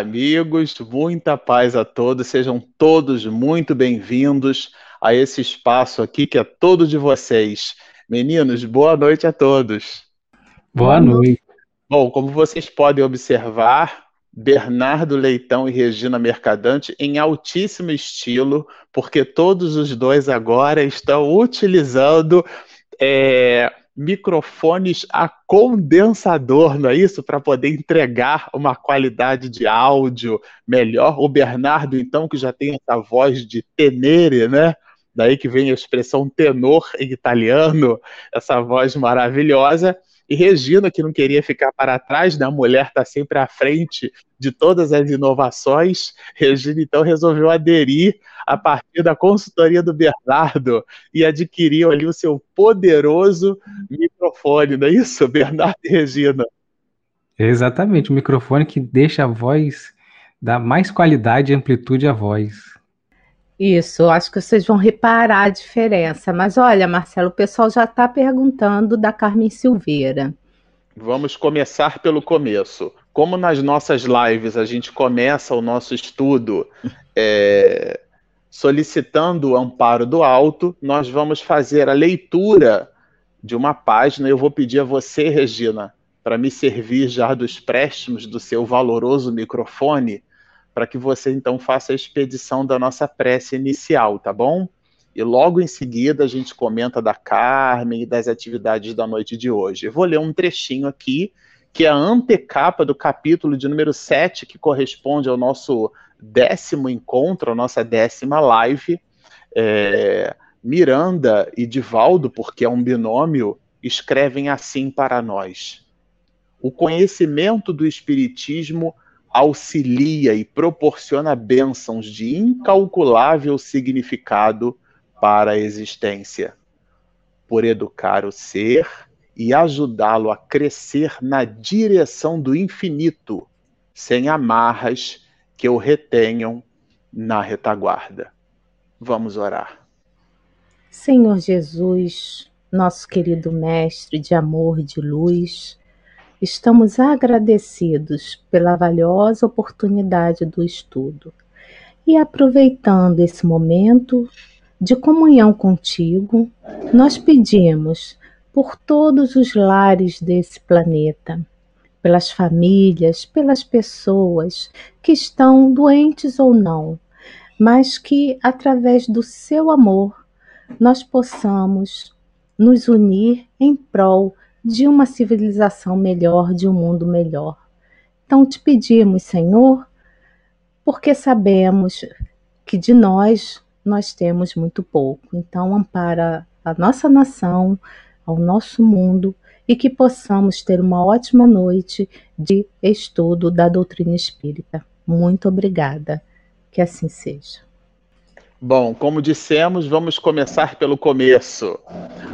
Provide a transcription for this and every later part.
amigos, muita paz a todos, sejam todos muito bem-vindos a esse espaço aqui que é todo de vocês. Meninos, boa noite a todos. Boa noite. Bom, como vocês podem observar, Bernardo Leitão e Regina Mercadante em altíssimo estilo, porque todos os dois agora estão utilizando é, microfones a condensador, não é isso? Para poder entregar uma qualidade de áudio melhor. O Bernardo, então, que já tem essa voz de tenere, né? Daí que vem a expressão tenor em italiano, essa voz maravilhosa. E Regina, que não queria ficar para trás, né? a mulher está sempre à frente de todas as inovações. Regina, então, resolveu aderir a partir da consultoria do Bernardo e adquiriu ali o seu poderoso microfone, não é isso, Bernardo e Regina? Exatamente, o microfone que deixa a voz, dá mais qualidade e amplitude à voz. Isso, acho que vocês vão reparar a diferença. Mas olha, Marcelo, o pessoal já está perguntando da Carmen Silveira. Vamos começar pelo começo. Como nas nossas lives a gente começa o nosso estudo é, solicitando o amparo do alto, nós vamos fazer a leitura de uma página. Eu vou pedir a você, Regina, para me servir já dos préstimos do seu valoroso microfone para que você então faça a expedição da nossa prece inicial, tá bom? E logo em seguida a gente comenta da Carmen e das atividades da noite de hoje. Eu vou ler um trechinho aqui, que é a antecapa do capítulo de número 7, que corresponde ao nosso décimo encontro, a nossa décima live. É, Miranda e Divaldo, porque é um binômio, escrevem assim para nós. O conhecimento do Espiritismo auxilia e proporciona bênçãos de incalculável significado para a existência, por educar o ser e ajudá-lo a crescer na direção do infinito, sem amarras que o retenham na retaguarda. Vamos orar. Senhor Jesus, nosso querido Mestre de amor e de luz, Estamos agradecidos pela valiosa oportunidade do estudo e aproveitando esse momento de comunhão contigo, nós pedimos por todos os lares desse planeta, pelas famílias, pelas pessoas que estão doentes ou não, mas que através do seu amor nós possamos nos unir em prol de uma civilização melhor, de um mundo melhor. Então te pedimos, Senhor, porque sabemos que de nós nós temos muito pouco. Então ampara a nossa nação, ao nosso mundo e que possamos ter uma ótima noite de estudo da doutrina espírita. Muito obrigada. Que assim seja. Bom, como dissemos, vamos começar pelo começo.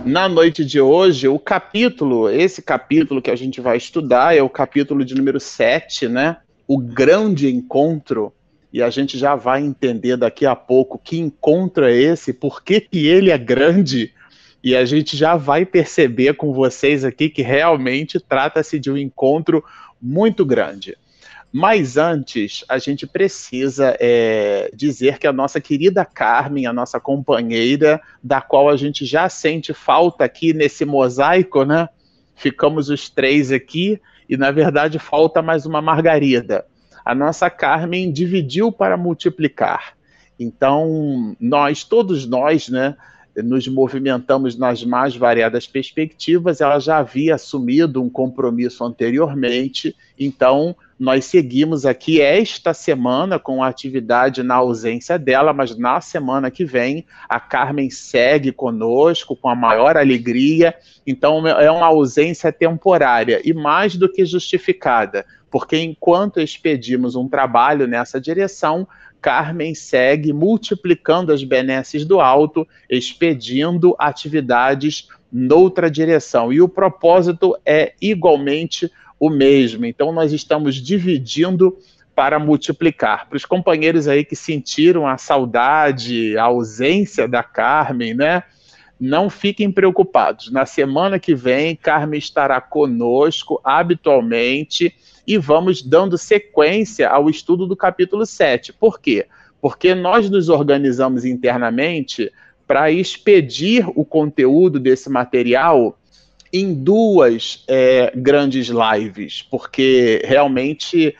Na noite de hoje, o capítulo, esse capítulo que a gente vai estudar é o capítulo de número 7, né? O grande encontro. E a gente já vai entender daqui a pouco que encontro é esse, por que, que ele é grande. E a gente já vai perceber com vocês aqui que realmente trata-se de um encontro muito grande. Mas antes, a gente precisa é, dizer que a nossa querida Carmen, a nossa companheira, da qual a gente já sente falta aqui nesse mosaico, né? Ficamos os três aqui e, na verdade, falta mais uma Margarida. A nossa Carmen dividiu para multiplicar. Então, nós, todos nós, né? nos movimentamos nas mais variadas perspectivas, ela já havia assumido um compromisso anteriormente, então nós seguimos aqui esta semana com atividade na ausência dela, mas na semana que vem a Carmen segue conosco com a maior alegria. Então é uma ausência temporária e mais do que justificada, porque enquanto expedimos um trabalho nessa direção, Carmen segue multiplicando as benesses do alto, expedindo atividades noutra direção. E o propósito é igualmente o mesmo. Então, nós estamos dividindo para multiplicar. Para os companheiros aí que sentiram a saudade, a ausência da Carmen, né? Não fiquem preocupados. Na semana que vem, Carmen estará conosco habitualmente e vamos dando sequência ao estudo do capítulo 7. Por quê? Porque nós nos organizamos internamente para expedir o conteúdo desse material em duas é, grandes lives, porque realmente,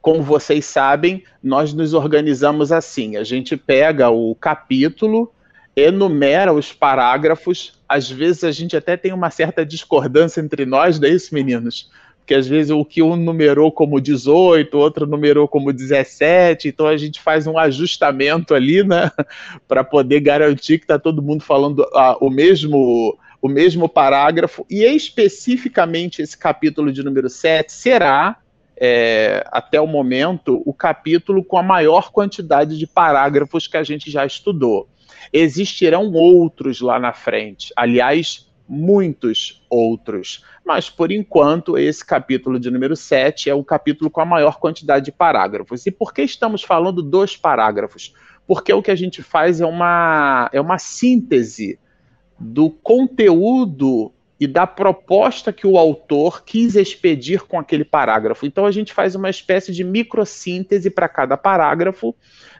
como vocês sabem, nós nos organizamos assim: a gente pega o capítulo, enumera os parágrafos, às vezes a gente até tem uma certa discordância entre nós, não é isso, meninos? Porque às vezes o que um numerou como 18, outro numerou como 17, então a gente faz um ajustamento ali, né, para poder garantir que está todo mundo falando ah, o mesmo o mesmo parágrafo, e especificamente esse capítulo de número 7 será, é, até o momento, o capítulo com a maior quantidade de parágrafos que a gente já estudou. Existirão outros lá na frente, aliás, muitos outros, mas por enquanto esse capítulo de número 7 é o capítulo com a maior quantidade de parágrafos. E por que estamos falando dos parágrafos? Porque o que a gente faz é uma, é uma síntese do conteúdo e da proposta que o autor quis expedir com aquele parágrafo. Então a gente faz uma espécie de microsíntese para cada parágrafo.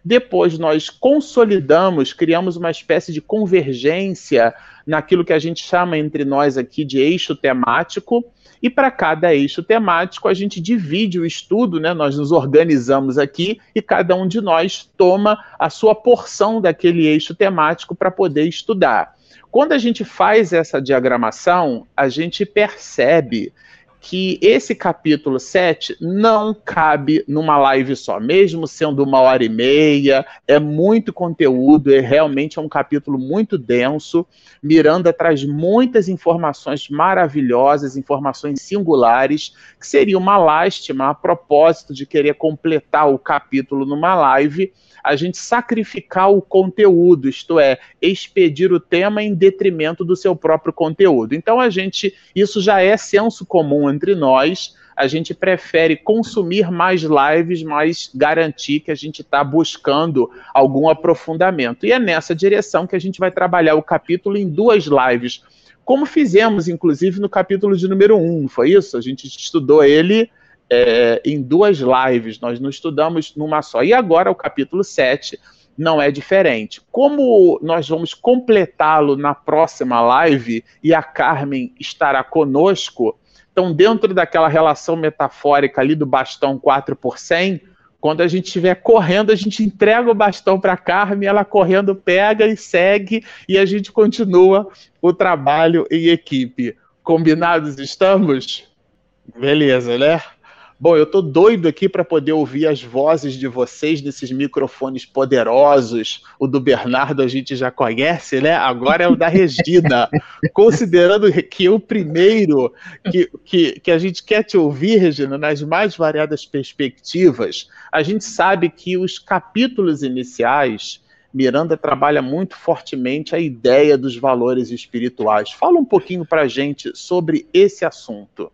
Depois nós consolidamos, criamos uma espécie de convergência naquilo que a gente chama entre nós aqui de eixo temático. E para cada eixo temático, a gente divide o estudo, né? Nós nos organizamos aqui e cada um de nós toma a sua porção daquele eixo temático para poder estudar. Quando a gente faz essa diagramação, a gente percebe que esse capítulo 7 não cabe numa live só, mesmo sendo uma hora e meia, é muito conteúdo, é realmente é um capítulo muito denso. Miranda traz muitas informações maravilhosas, informações singulares, que seria uma lástima a propósito de querer completar o capítulo numa live a gente sacrificar o conteúdo, isto é, expedir o tema em detrimento do seu próprio conteúdo. Então a gente, isso já é senso comum entre nós. A gente prefere consumir mais lives, mas garantir que a gente está buscando algum aprofundamento. E é nessa direção que a gente vai trabalhar o capítulo em duas lives, como fizemos, inclusive, no capítulo de número 1, foi isso? A gente estudou ele é, em duas lives, nós não estudamos numa só. E agora o capítulo 7 não é diferente. Como nós vamos completá-lo na próxima live e a Carmen estará conosco, então, dentro daquela relação metafórica ali do bastão 4 por 100, quando a gente estiver correndo, a gente entrega o bastão para a Carmen, ela correndo pega e segue, e a gente continua o trabalho em equipe. Combinados estamos? Beleza, né? Bom, eu tô doido aqui para poder ouvir as vozes de vocês nesses microfones poderosos. O do Bernardo a gente já conhece, né? Agora é o da Regina. Considerando que o primeiro que, que, que a gente quer te ouvir, Regina, nas mais variadas perspectivas, a gente sabe que os capítulos iniciais. Miranda trabalha muito fortemente a ideia dos valores espirituais. Fala um pouquinho para a gente sobre esse assunto.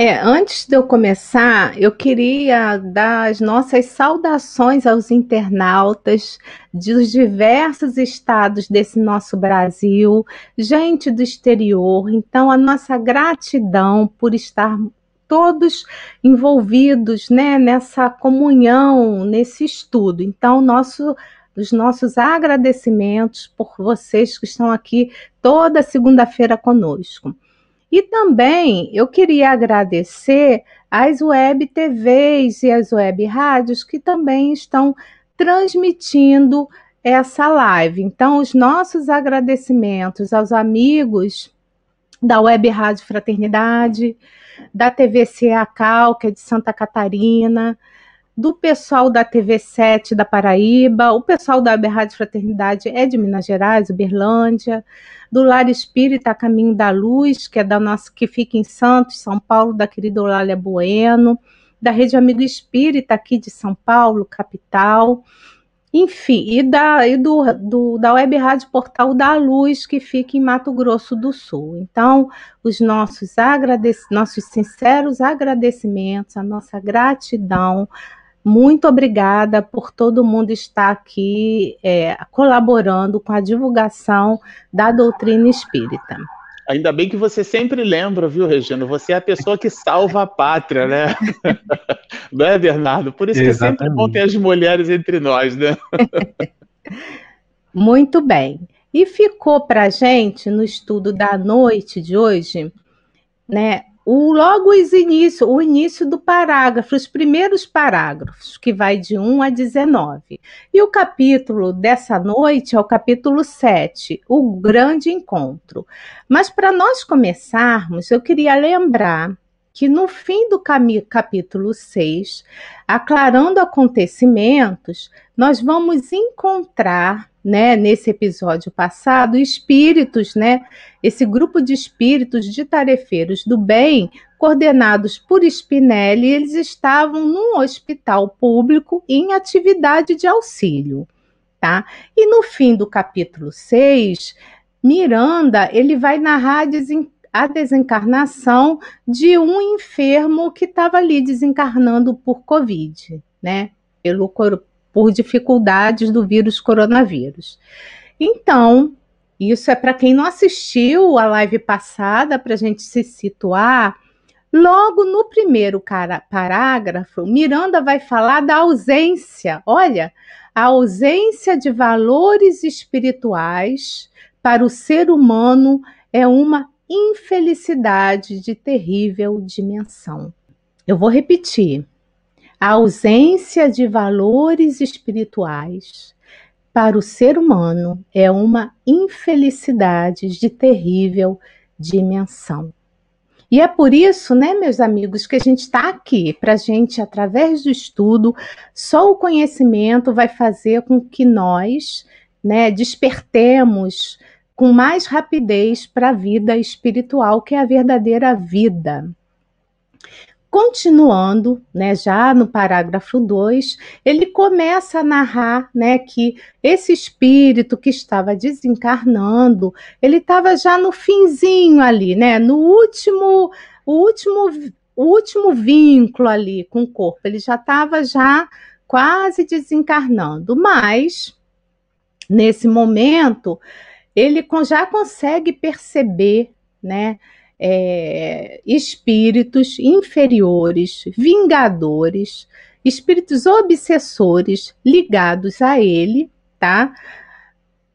É, antes de eu começar, eu queria dar as nossas saudações aos internautas dos diversos estados desse nosso Brasil, gente do exterior. Então, a nossa gratidão por estar todos envolvidos né, nessa comunhão, nesse estudo. Então, nosso os nossos agradecimentos por vocês que estão aqui toda segunda-feira conosco. E também eu queria agradecer às web TVs e às web rádios que também estão transmitindo essa live. Então, os nossos agradecimentos aos amigos da Web Rádio Fraternidade, da TV CEACAL, que é de Santa Catarina, do pessoal da TV7 da Paraíba, o pessoal da Rádio Fraternidade é de Minas Gerais, Uberlândia, do Lar Espírita Caminho da Luz, que é da nossa que fica em Santos, São Paulo, da querida Olália Bueno, da Rede Amigo Espírita aqui de São Paulo, capital. Enfim, e da, e do, do, da Web Rádio Portal da Luz, que fica em Mato Grosso do Sul. Então, os nossos, agradec nossos sinceros agradecimentos, a nossa gratidão muito obrigada por todo mundo estar aqui é, colaborando com a divulgação da doutrina espírita. Ainda bem que você sempre lembra, viu, Regina? Você é a pessoa que salva a pátria, né? Não é, Bernardo? Por isso Exatamente. que é sempre bom ter as mulheres entre nós, né? Muito bem. E ficou para gente no estudo da noite de hoje, né? O, logo os início, o início do parágrafo, os primeiros parágrafos, que vai de 1 a 19. E o capítulo dessa noite é o capítulo 7, o grande encontro. Mas para nós começarmos, eu queria lembrar que no fim do capítulo 6, aclarando acontecimentos, nós vamos encontrar, né, nesse episódio passado, espíritos, né, esse grupo de espíritos de tarefeiros do bem, coordenados por Spinelli, eles estavam num hospital público em atividade de auxílio, tá? E no fim do capítulo 6, Miranda, ele vai narrar a desencarnação de um enfermo que estava ali desencarnando por Covid, né? Pelo, por dificuldades do vírus coronavírus. Então, isso é para quem não assistiu a live passada, para a gente se situar. Logo no primeiro parágrafo, Miranda vai falar da ausência. Olha, a ausência de valores espirituais para o ser humano é uma infelicidade de terrível dimensão. Eu vou repetir. A ausência de valores espirituais para o ser humano é uma infelicidade de terrível dimensão. E é por isso, né, meus amigos, que a gente está aqui, para a gente, através do estudo, só o conhecimento vai fazer com que nós né, despertemos com mais rapidez para a vida espiritual, que é a verdadeira vida. Continuando, né, já no parágrafo 2, ele começa a narrar né, que esse espírito que estava desencarnando, ele estava já no finzinho ali, né, no último, o último, o último vínculo ali com o corpo, ele já estava já quase desencarnando, mas nesse momento ele já consegue perceber, né? É, espíritos inferiores, vingadores, espíritos obsessores ligados a ele, tá?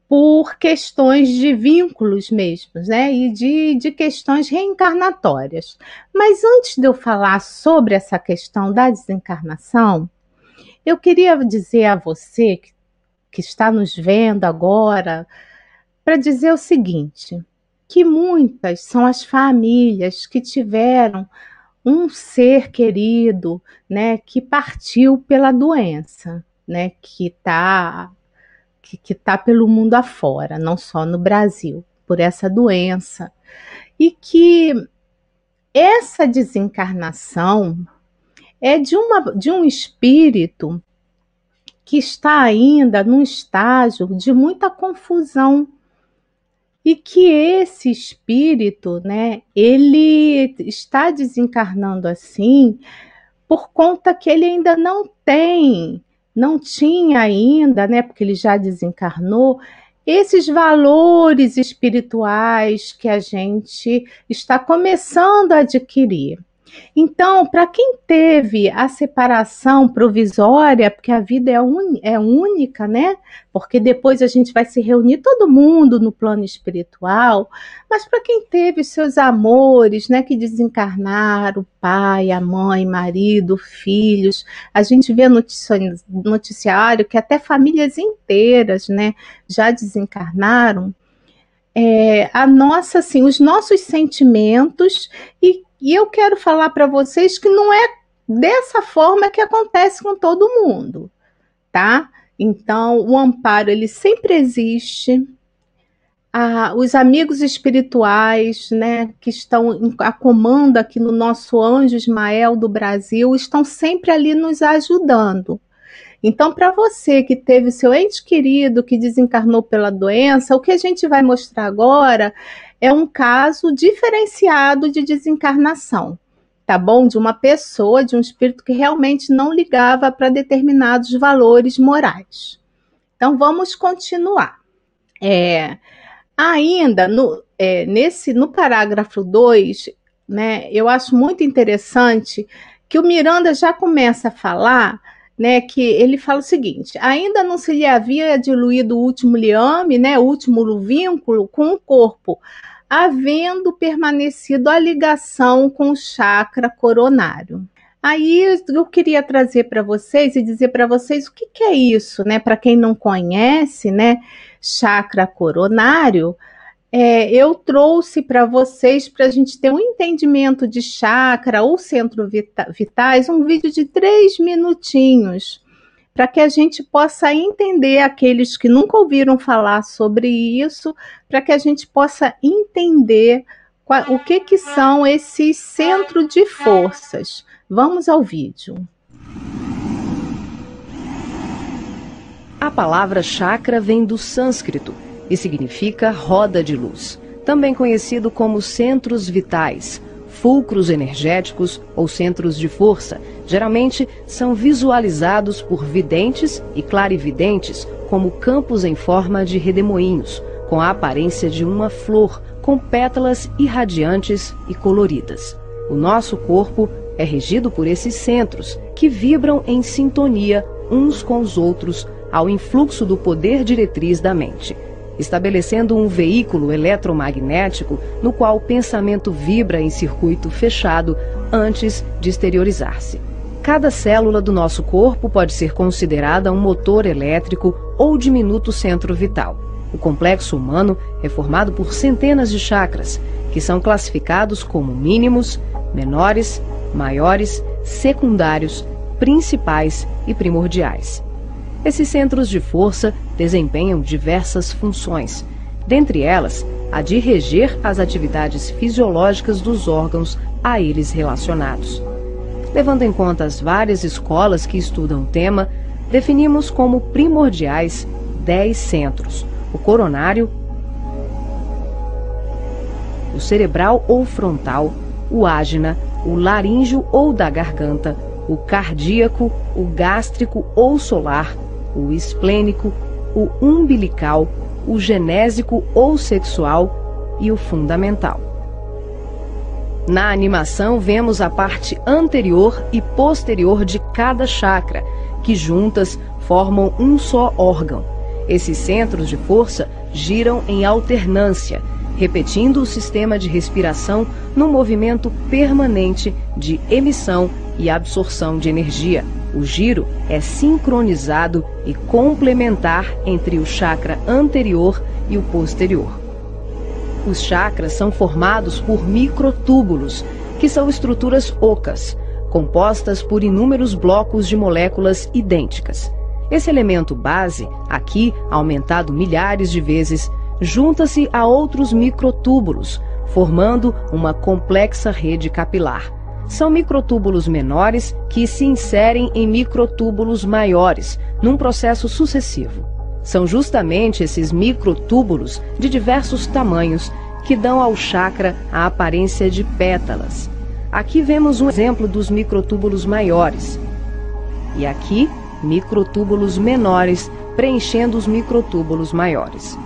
Por questões de vínculos mesmos, né? E de, de questões reencarnatórias. Mas antes de eu falar sobre essa questão da desencarnação, eu queria dizer a você que, que está nos vendo agora, para dizer o seguinte: que muitas são as famílias que tiveram um ser querido, né, que partiu pela doença, né, que está que, que tá pelo mundo afora, não só no Brasil, por essa doença, e que essa desencarnação é de, uma, de um espírito que está ainda num estágio de muita confusão e que esse espírito, né, ele está desencarnando assim por conta que ele ainda não tem, não tinha ainda, né, porque ele já desencarnou, esses valores espirituais que a gente está começando a adquirir. Então, para quem teve a separação provisória, porque a vida é, un, é única, né? Porque depois a gente vai se reunir todo mundo no plano espiritual, mas para quem teve seus amores, né, que desencarnaram, pai, a mãe, marido, filhos, a gente vê no noticiário que até famílias inteiras, né, já desencarnaram. É, a nossa, assim, os nossos sentimentos e e eu quero falar para vocês que não é dessa forma que acontece com todo mundo, tá? Então, o amparo ele sempre existe. Ah, os amigos espirituais, né, que estão a comando aqui no nosso anjo Ismael do Brasil, estão sempre ali nos ajudando. Então, para você que teve seu ente querido que desencarnou pela doença, o que a gente vai mostrar agora é um caso diferenciado de desencarnação, tá bom? De uma pessoa, de um espírito que realmente não ligava para determinados valores morais. Então vamos continuar. É, Ainda no, é, nesse, no parágrafo 2, né, eu acho muito interessante que o Miranda já começa a falar né, que ele fala o seguinte: ainda não se lhe havia diluído o último liame, né, o último vínculo com o corpo, havendo permanecido a ligação com o chakra coronário. Aí eu queria trazer para vocês e dizer para vocês o que, que é isso, né? Para quem não conhece, né? Chakra coronário é, eu trouxe para vocês, para a gente ter um entendimento de chakra ou centro vita vitais, um vídeo de três minutinhos, para que a gente possa entender aqueles que nunca ouviram falar sobre isso, para que a gente possa entender o que, que são esses centros de forças. Vamos ao vídeo. A palavra chakra vem do sânscrito e significa roda de luz, também conhecido como centros vitais, fulcros energéticos ou centros de força. Geralmente são visualizados por videntes e clarividentes como campos em forma de redemoinhos, com a aparência de uma flor, com pétalas irradiantes e coloridas. O nosso corpo é regido por esses centros, que vibram em sintonia uns com os outros ao influxo do poder diretriz da mente estabelecendo um veículo eletromagnético no qual o pensamento vibra em circuito fechado antes de exteriorizar-se. Cada célula do nosso corpo pode ser considerada um motor elétrico ou diminuto centro vital. O complexo humano é formado por centenas de chakras, que são classificados como mínimos, menores, maiores, secundários, principais e primordiais. Esses centros de força desempenham diversas funções, dentre elas a de reger as atividades fisiológicas dos órgãos a eles relacionados. Levando em conta as várias escolas que estudam o tema, definimos como primordiais 10 centros: o coronário, o cerebral ou frontal, o ágina, o laríngeo ou da garganta, o cardíaco, o gástrico ou solar, o esplênico, o umbilical, o genésico ou sexual e o fundamental. Na animação, vemos a parte anterior e posterior de cada chakra, que juntas formam um só órgão. Esses centros de força giram em alternância, repetindo o sistema de respiração num movimento permanente de emissão e absorção de energia. O giro é sincronizado e complementar entre o chakra anterior e o posterior. Os chakras são formados por microtúbulos, que são estruturas ocas, compostas por inúmeros blocos de moléculas idênticas. Esse elemento base, aqui aumentado milhares de vezes, junta-se a outros microtúbulos, formando uma complexa rede capilar são microtúbulos menores que se inserem em microtúbulos maiores, num processo sucessivo. São justamente esses microtúbulos de diversos tamanhos que dão ao chakra a aparência de pétalas. Aqui vemos um exemplo dos microtúbulos maiores. E aqui, microtúbulos menores preenchendo os microtúbulos maiores.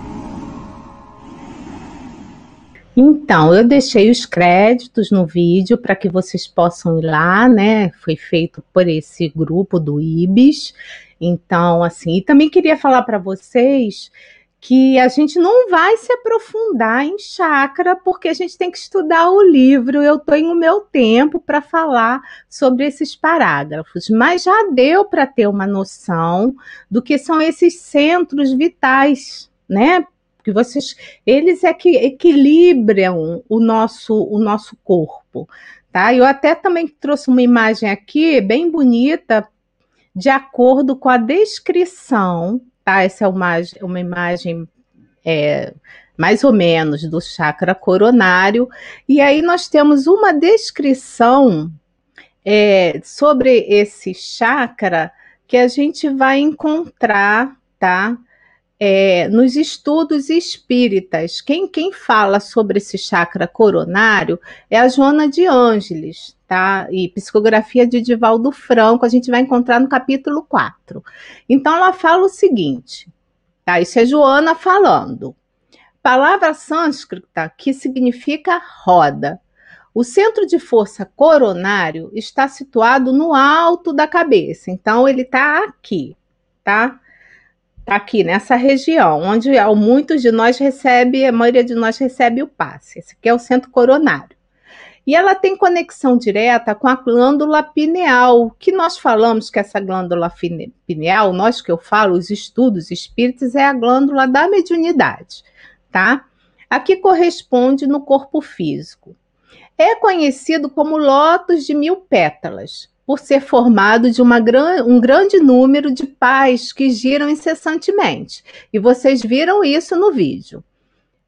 Então, eu deixei os créditos no vídeo para que vocês possam ir lá, né? Foi feito por esse grupo do IBIS. Então, assim, e também queria falar para vocês que a gente não vai se aprofundar em chakra, porque a gente tem que estudar o livro. Eu tenho o meu tempo para falar sobre esses parágrafos, mas já deu para ter uma noção do que são esses centros vitais, né? Que vocês, eles é que equilibram o nosso, o nosso corpo, tá? Eu até também trouxe uma imagem aqui bem bonita, de acordo com a descrição, tá? Essa é uma, uma imagem é, mais ou menos do chakra coronário, e aí nós temos uma descrição é, sobre esse chakra que a gente vai encontrar, tá? É, nos estudos espíritas, quem, quem fala sobre esse chakra coronário é a Joana de Ângeles, tá? E psicografia de Divaldo Franco, a gente vai encontrar no capítulo 4. Então, ela fala o seguinte, tá? Isso é Joana falando. Palavra sânscrita que significa roda. O centro de força coronário está situado no alto da cabeça, então ele está aqui, tá? Está aqui nessa região, onde muitos de nós recebe, a maioria de nós recebe o passe. Esse aqui é o centro coronário. E ela tem conexão direta com a glândula pineal, que nós falamos que essa glândula pineal, nós que eu falo, os estudos espíritos, é a glândula da mediunidade, tá? Aqui corresponde no corpo físico. É conhecido como lótus de mil pétalas, por ser formado de gran, um grande número de pais que giram incessantemente. E vocês viram isso no vídeo.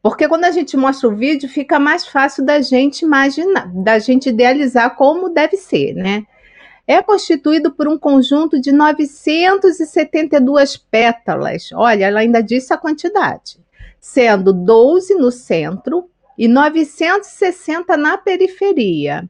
Porque quando a gente mostra o vídeo, fica mais fácil da gente imaginar, da gente idealizar como deve ser, né? É constituído por um conjunto de 972 pétalas. Olha, ela ainda disse a quantidade, sendo 12 no centro e 960 na periferia.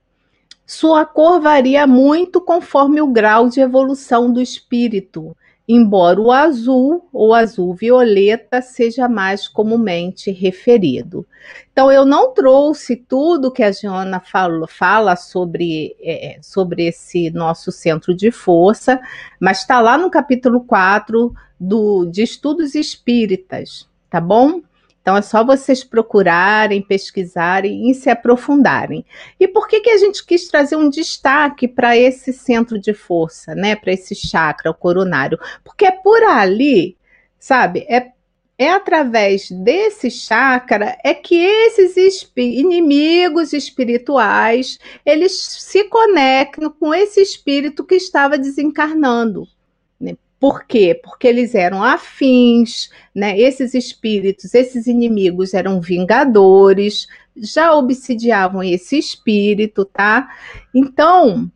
Sua cor varia muito conforme o grau de evolução do espírito, embora o azul ou azul violeta seja mais comumente referido. Então, eu não trouxe tudo que a Joana fala, fala sobre, é, sobre esse nosso centro de força, mas está lá no capítulo 4 do, de Estudos Espíritas, tá bom? Então é só vocês procurarem, pesquisarem e se aprofundarem. E por que, que a gente quis trazer um destaque para esse centro de força, né? Para esse chakra, o coronário? Porque é por ali, sabe? É, é através desse chakra é que esses inimigos espirituais eles se conectam com esse espírito que estava desencarnando. Por quê? Porque eles eram afins, né? Esses espíritos, esses inimigos eram vingadores, já obsidiavam esse espírito, tá? Então,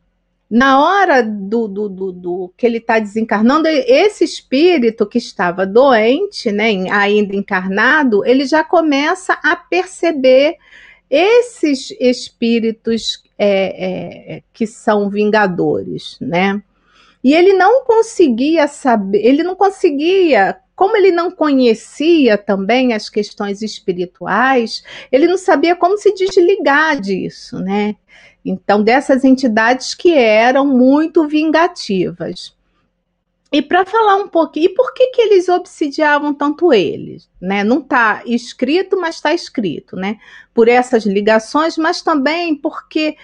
na hora do, do, do, do que ele está desencarnando, esse espírito que estava doente, né, ainda encarnado, ele já começa a perceber esses espíritos é, é, que são vingadores, né? E ele não conseguia saber, ele não conseguia, como ele não conhecia também as questões espirituais, ele não sabia como se desligar disso, né? Então, dessas entidades que eram muito vingativas. E para falar um pouquinho, e por que, que eles obsidiavam tanto eles? Né? Não está escrito, mas está escrito, né? Por essas ligações, mas também porque,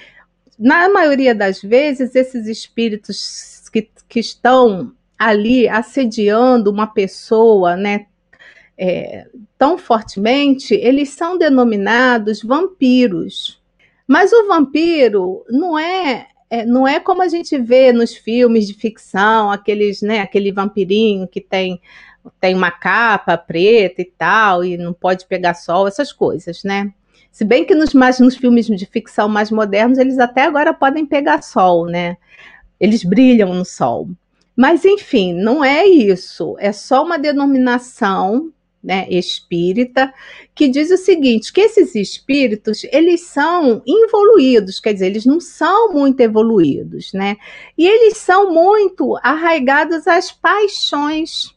na maioria das vezes, esses espíritos que, que estão ali assediando uma pessoa, né, é, tão fortemente, eles são denominados vampiros. Mas o vampiro não é, é, não é como a gente vê nos filmes de ficção, aqueles, né, aquele vampirinho que tem tem uma capa preta e tal e não pode pegar sol, essas coisas, né? Se bem que nos, mais, nos filmes de ficção mais modernos eles até agora podem pegar sol, né? Eles brilham no sol. Mas, enfim, não é isso, é só uma denominação né, espírita, que diz o seguinte, que esses espíritos, eles são involuídos, quer dizer, eles não são muito evoluídos, né? E eles são muito arraigados às paixões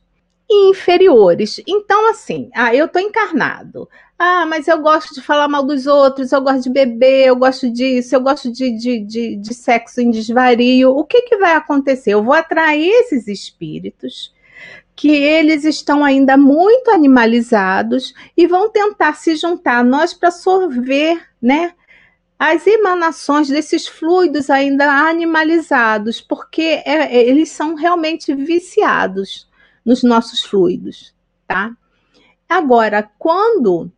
inferiores. Então, assim, ah, eu estou encarnado. Ah, mas eu gosto de falar mal dos outros, eu gosto de beber, eu gosto disso, eu gosto de, de, de, de sexo em desvario. O que, que vai acontecer? Eu vou atrair esses espíritos que eles estão ainda muito animalizados e vão tentar se juntar a nós para sorver, né? As emanações desses fluidos ainda animalizados, porque é, é eles são realmente viciados nos nossos fluidos, tá? Agora, quando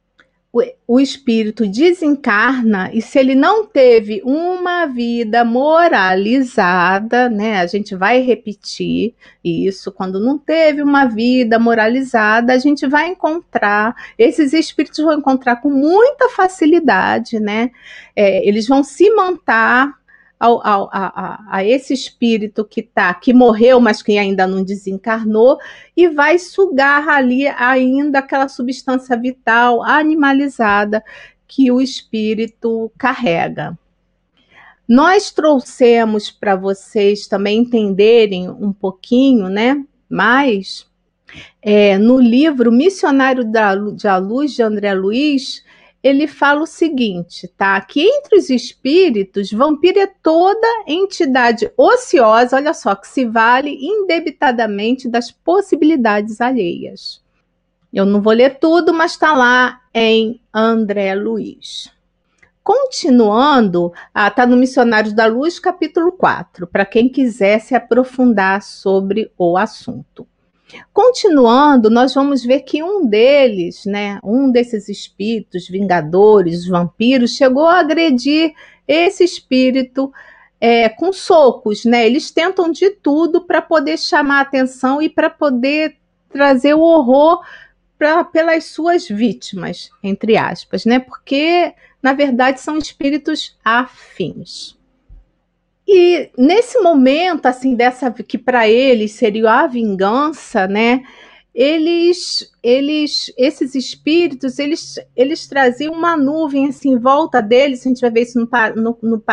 o espírito desencarna e se ele não teve uma vida moralizada, né? A gente vai repetir isso. Quando não teve uma vida moralizada, a gente vai encontrar esses espíritos vão encontrar com muita facilidade, né? É, eles vão se montar ao, ao, a, a, esse espírito que tá, que morreu, mas que ainda não desencarnou, e vai sugar ali ainda aquela substância vital animalizada que o espírito carrega. Nós trouxemos para vocês também entenderem um pouquinho, né, mais É, no livro Missionário da, da Luz, de André Luiz, ele fala o seguinte, tá? Que entre os espíritos, vampiro é toda entidade ociosa, olha só, que se vale indebitadamente das possibilidades alheias. Eu não vou ler tudo, mas está lá em André Luiz. Continuando, está ah, no Missionários da Luz, capítulo 4, para quem quiser se aprofundar sobre o assunto. Continuando, nós vamos ver que um deles, né, um desses espíritos vingadores, vampiros, chegou a agredir esse espírito é, com socos, né? Eles tentam de tudo para poder chamar atenção e para poder trazer o horror pra, pelas suas vítimas, entre aspas, né? Porque, na verdade, são espíritos afins. E nesse momento, assim, dessa que para eles seria a vingança, né? Eles, eles, esses espíritos, eles, eles traziam uma nuvem assim em volta deles. A gente vai ver isso no, no, no,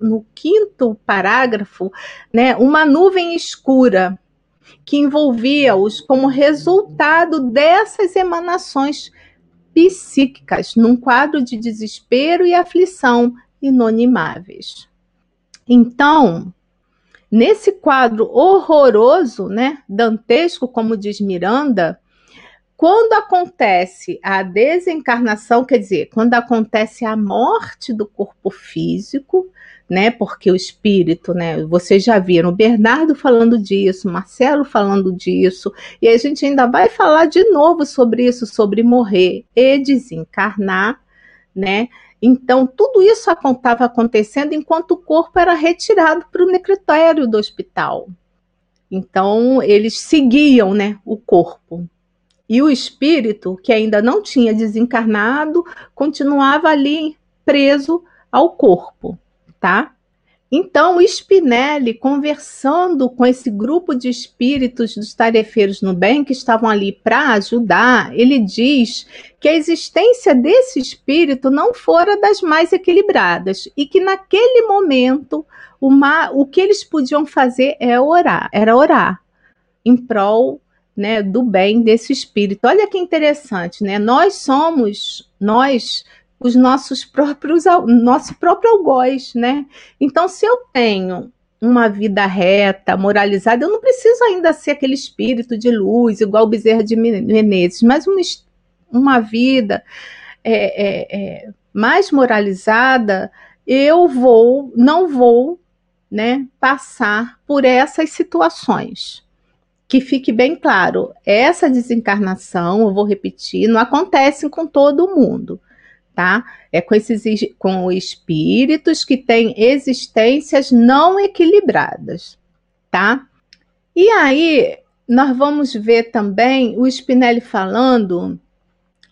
no quinto parágrafo, né? Uma nuvem escura, que envolvia-os como resultado dessas emanações psíquicas, num quadro de desespero e aflição inonimáveis. Então, nesse quadro horroroso, né, dantesco, como diz Miranda, quando acontece a desencarnação, quer dizer, quando acontece a morte do corpo físico, né? Porque o espírito, né? Vocês já viram o Bernardo falando disso, Marcelo falando disso, e a gente ainda vai falar de novo sobre isso, sobre morrer e desencarnar, né? Então, tudo isso estava acontecendo enquanto o corpo era retirado para o necrotério do hospital. Então, eles seguiam né, o corpo. E o espírito, que ainda não tinha desencarnado, continuava ali preso ao corpo tá? Então, o Spinelli, conversando com esse grupo de espíritos dos tarefeiros no bem, que estavam ali para ajudar, ele diz que a existência desse espírito não fora das mais equilibradas e que naquele momento uma, o que eles podiam fazer é orar, era orar em prol né, do bem desse espírito. Olha que interessante, né? Nós somos, nós os nossos próprios, nosso próprio algoz, né? Então, se eu tenho uma vida reta, moralizada, eu não preciso ainda ser aquele espírito de luz, igual o Bezerra de Menezes, mas uma, uma vida é, é, é, mais moralizada, eu vou, não vou, né, passar por essas situações. Que fique bem claro, essa desencarnação, eu vou repetir, não acontece com todo mundo tá? É com esses com espíritos que têm existências não equilibradas, tá? E aí nós vamos ver também o Spinelli falando,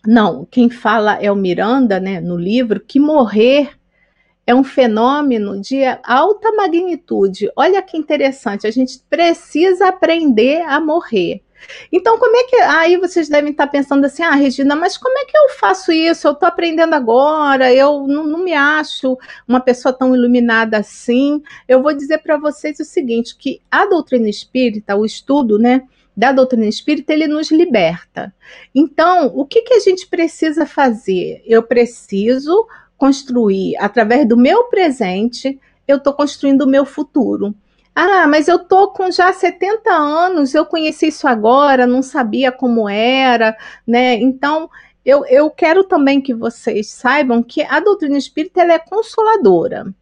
não, quem fala é o Miranda, né, no livro, que morrer é um fenômeno de alta magnitude. Olha que interessante, a gente precisa aprender a morrer. Então, como é que. Aí vocês devem estar pensando assim, ah, Regina, mas como é que eu faço isso? Eu estou aprendendo agora, eu não, não, me acho uma pessoa tão iluminada assim. Eu vou dizer para vocês o seguinte: que a doutrina espírita, o estudo, né? Da doutrina espírita, ele nos liberta. Então, o que, que a gente precisa fazer? Eu preciso construir, através do meu presente, eu estou construindo o meu futuro. Ah, mas eu tô com já 70 anos, eu conheci isso agora, não sabia como era, né? Então, eu, eu quero também que vocês saibam que a doutrina espírita é consoladora.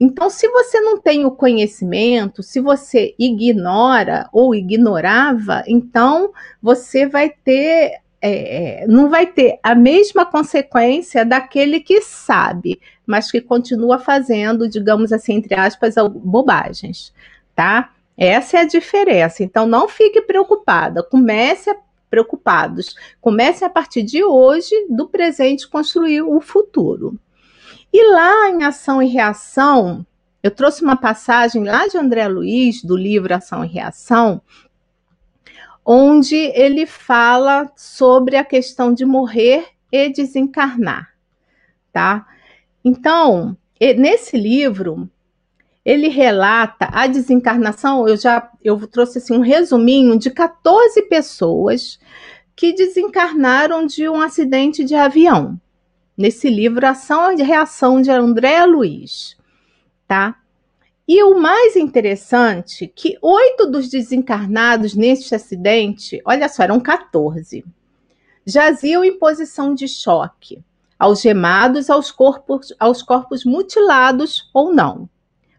Então, se você não tem o conhecimento, se você ignora ou ignorava, então você vai ter, é, não vai ter a mesma consequência daquele que sabe mas que continua fazendo, digamos assim, entre aspas, bobagens, tá? Essa é a diferença. Então, não fique preocupada. Comece a preocupados. Comece a partir de hoje, do presente, construir o futuro. E lá em Ação e Reação, eu trouxe uma passagem lá de André Luiz, do livro Ação e Reação, onde ele fala sobre a questão de morrer e desencarnar, tá? Então, nesse livro, ele relata a desencarnação, eu já eu trouxe assim um resuminho de 14 pessoas que desencarnaram de um acidente de avião. Nesse livro Ação e Reação de André Luiz, tá? E o mais interessante que oito dos desencarnados neste acidente, olha só, eram 14, jaziam em posição de choque, algemados aos corpos, aos corpos mutilados ou não.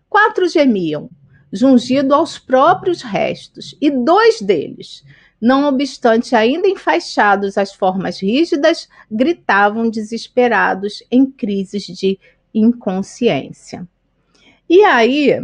Quatro gemiam, jungido aos próprios restos, e dois deles, não obstante ainda enfaixados às formas rígidas, gritavam desesperados em crises de inconsciência. E aí,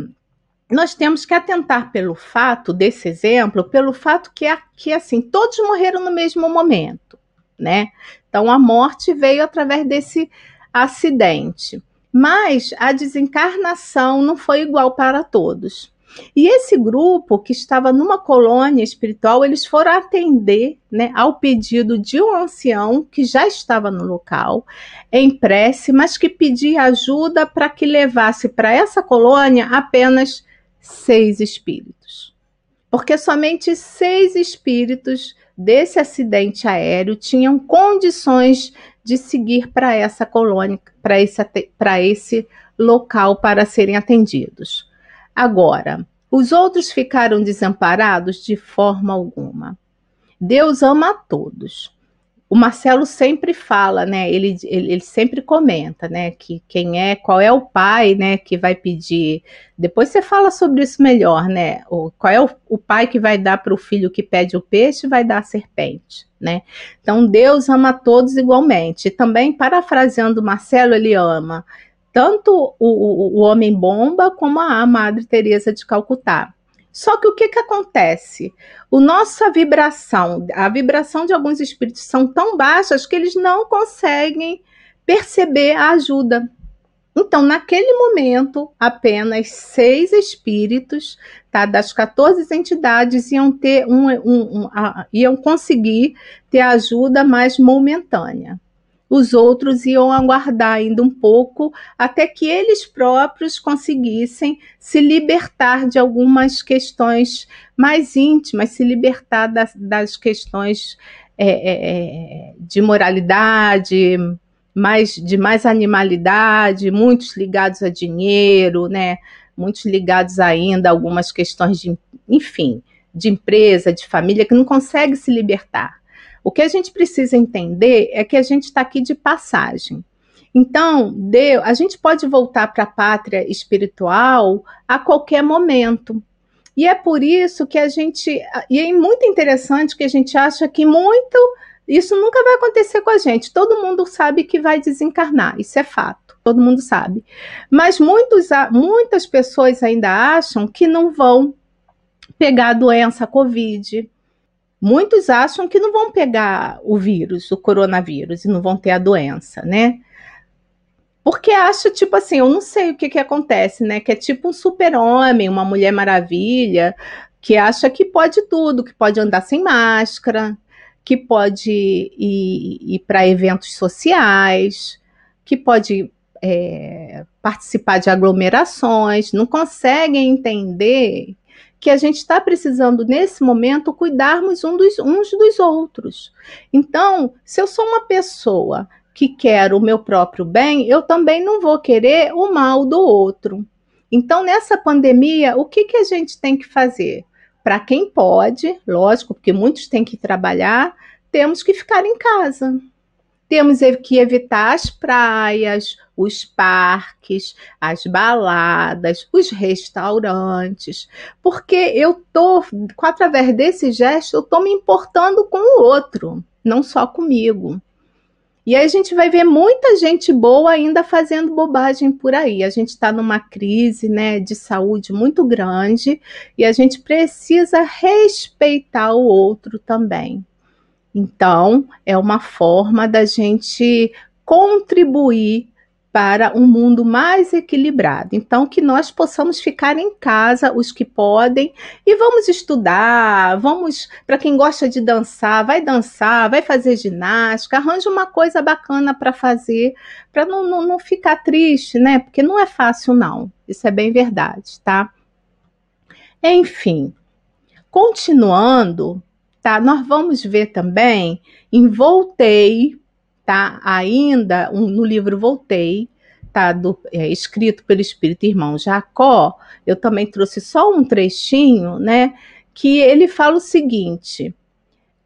nós temos que atentar pelo fato desse exemplo, pelo fato que, que assim, todos morreram no mesmo momento, né? Então a morte veio através desse acidente. Mas a desencarnação não foi igual para todos. E esse grupo que estava numa colônia espiritual, eles foram atender né, ao pedido de um ancião que já estava no local, em prece, mas que pedia ajuda para que levasse para essa colônia apenas seis espíritos. Porque somente seis espíritos desse acidente aéreo tinham condições de seguir para essa colônia, para esse, esse local para serem atendidos. Agora, os outros ficaram desamparados de forma alguma. Deus ama a todos o Marcelo sempre fala, né? Ele, ele, ele, sempre comenta, né? Que quem é, qual é o pai, né? Que vai pedir. Depois você fala sobre isso melhor, né? O, qual é o, o pai que vai dar para o filho que pede o peixe, vai dar a serpente, né? Então Deus ama todos igualmente. Também parafraseando Marcelo, ele ama tanto o, o, homem bomba como a Madre Teresa de Calcutá. Só que o que, que acontece? O nossa vibração, a vibração de alguns espíritos são tão baixas que eles não conseguem perceber a ajuda. Então, naquele momento, apenas seis espíritos tá, das 14 entidades iam ter um, um, um a, iam conseguir ter ajuda mais momentânea os outros iam aguardar ainda um pouco até que eles próprios conseguissem se libertar de algumas questões mais íntimas, se libertar das, das questões é, é, é de moralidade, mais, de mais animalidade, muitos ligados a dinheiro, né? Muitos ligados ainda a algumas questões de, enfim, de empresa, de família, que não consegue se libertar. O que a gente precisa entender é que a gente está aqui de passagem. Então, Deus, a gente pode voltar para a pátria espiritual a qualquer momento. E é por isso que a gente. E é muito interessante que a gente acha que muito. Isso nunca vai acontecer com a gente. Todo mundo sabe que vai desencarnar, isso é fato, todo mundo sabe. Mas muitos, muitas pessoas ainda acham que não vão pegar a doença a Covid, Muitos acham que não vão pegar o vírus, o coronavírus, e não vão ter a doença, né? Porque acha, tipo assim, eu não sei o que, que acontece, né? Que é tipo um super-homem, uma mulher maravilha, que acha que pode tudo, que pode andar sem máscara, que pode ir, ir para eventos sociais, que pode é, participar de aglomerações, não conseguem entender que a gente está precisando nesse momento cuidarmos um dos, uns dos outros. Então, se eu sou uma pessoa que quer o meu próprio bem, eu também não vou querer o mal do outro. Então, nessa pandemia, o que, que a gente tem que fazer? Para quem pode, lógico, porque muitos têm que trabalhar, temos que ficar em casa. Temos que evitar as praias, os parques, as baladas, os restaurantes, porque eu tô, através desse gesto, eu tô me importando com o outro, não só comigo. E aí a gente vai ver muita gente boa ainda fazendo bobagem por aí. A gente está numa crise né, de saúde muito grande e a gente precisa respeitar o outro também. Então, é uma forma da gente contribuir para um mundo mais equilibrado. Então, que nós possamos ficar em casa, os que podem, e vamos estudar, vamos, para quem gosta de dançar, vai dançar, vai fazer ginástica, arranja uma coisa bacana para fazer, para não, não, não ficar triste, né? Porque não é fácil, não. Isso é bem verdade, tá? Enfim, continuando, tá? Nós vamos ver também em Voltei, tá? Ainda um, no livro Voltei, tá? Do, é, escrito pelo Espírito Irmão Jacó, eu também trouxe só um trechinho, né? Que ele fala o seguinte: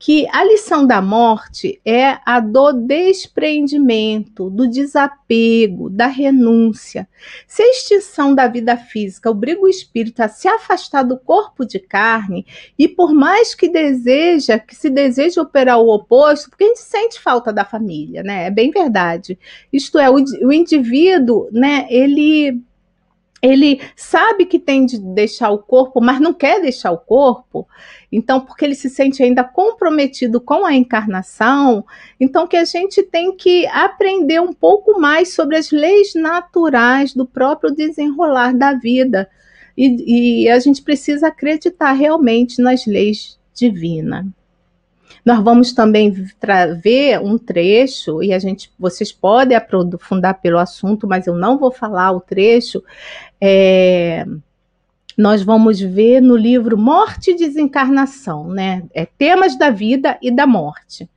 que a lição da morte é a do despreendimento, do desapego, da renúncia. Se a extinção da vida física obriga o espírito a se afastar do corpo de carne, e por mais que deseja, que se deseja operar o oposto, porque a gente sente falta da família, né? É bem verdade. Isto é, o, o indivíduo, né, ele ele sabe que tem de deixar o corpo, mas não quer deixar o corpo, então, porque ele se sente ainda comprometido com a encarnação, então que a gente tem que aprender um pouco mais sobre as leis naturais do próprio desenrolar da vida. E, e a gente precisa acreditar realmente nas leis divinas. Nós vamos também ver um trecho e a gente, vocês podem aprofundar pelo assunto, mas eu não vou falar o trecho. É, nós vamos ver no livro Morte e Desencarnação, né? É temas da vida e da morte,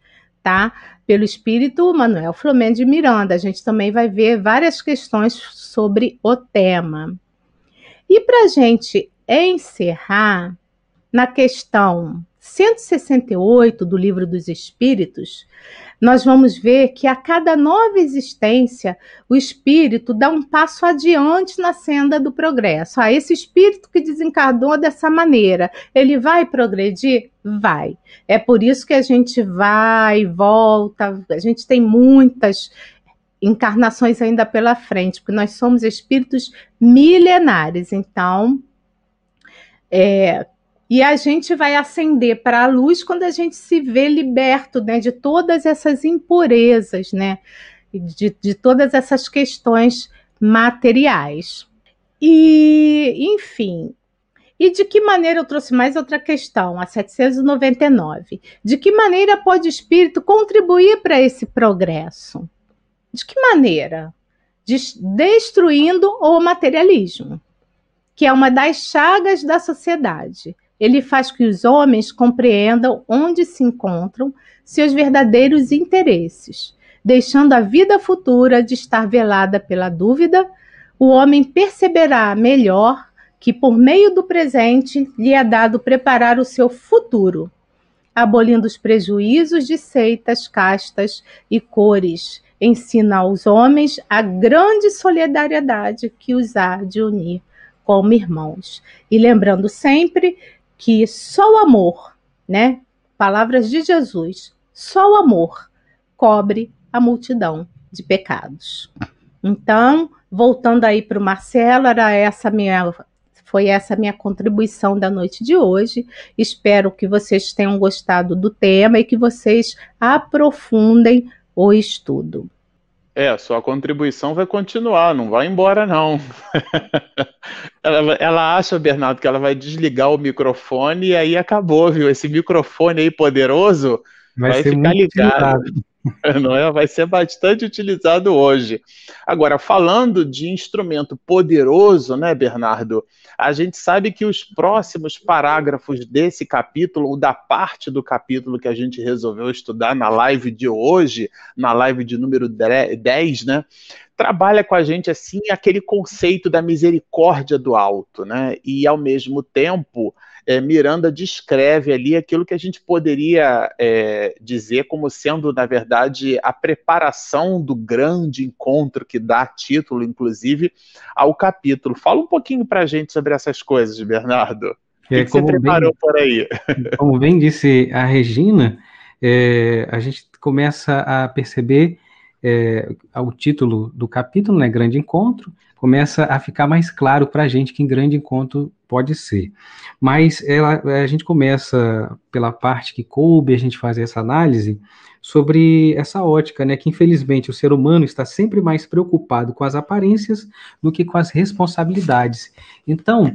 tá? Pelo espírito Manuel Flamengo de Miranda. A gente também vai ver várias questões sobre o tema. E para gente encerrar, na questão 168 do Livro dos Espíritos, nós vamos ver que a cada nova existência, o espírito dá um passo adiante na senda do progresso. Ah, esse espírito que desencarnou dessa maneira, ele vai progredir? Vai. É por isso que a gente vai volta, a gente tem muitas encarnações ainda pela frente, porque nós somos espíritos milenares. Então, é, e a gente vai ascender para a luz quando a gente se vê liberto né, de todas essas impurezas, né, de, de todas essas questões materiais. E, enfim, e de que maneira eu trouxe mais outra questão, a 799? De que maneira pode o espírito contribuir para esse progresso? De que maneira? Destruindo o materialismo, que é uma das chagas da sociedade. Ele faz que os homens compreendam onde se encontram seus verdadeiros interesses. Deixando a vida futura de estar velada pela dúvida, o homem perceberá melhor que, por meio do presente, lhe é dado preparar o seu futuro, abolindo os prejuízos de seitas, castas e cores. Ensina aos homens a grande solidariedade que os há de unir como irmãos. E lembrando sempre que só o amor, né? Palavras de Jesus, só o amor cobre a multidão de pecados. Então, voltando aí para o Marcelo, era essa minha foi essa minha contribuição da noite de hoje. Espero que vocês tenham gostado do tema e que vocês aprofundem o estudo. É, sua contribuição vai continuar, não vai embora, não. ela, ela, acha, Bernardo, que ela vai desligar o microfone e aí acabou, viu? Esse microfone aí poderoso vai, vai ficar ligado. não é? Vai ser bastante utilizado hoje. Agora, falando de instrumento poderoso, né, Bernardo? A gente sabe que os próximos parágrafos desse capítulo, ou da parte do capítulo que a gente resolveu estudar na live de hoje, na live de número 10, né? Trabalha com a gente assim aquele conceito da misericórdia do alto, né? E ao mesmo tempo é, Miranda descreve ali aquilo que a gente poderia é, dizer como sendo, na verdade, a preparação do grande encontro que dá título, inclusive, ao capítulo. Fala um pouquinho para a gente sobre essas coisas, Bernardo. O que, é, que você preparou bem, por aí? Como bem disse a Regina, é, a gente começa a perceber é, o título do capítulo, né, Grande Encontro, começa a ficar mais claro para a gente que em Grande Encontro Pode ser. Mas ela, a gente começa pela parte que coube a gente fazer essa análise sobre essa ótica, né, que infelizmente o ser humano está sempre mais preocupado com as aparências do que com as responsabilidades. Então,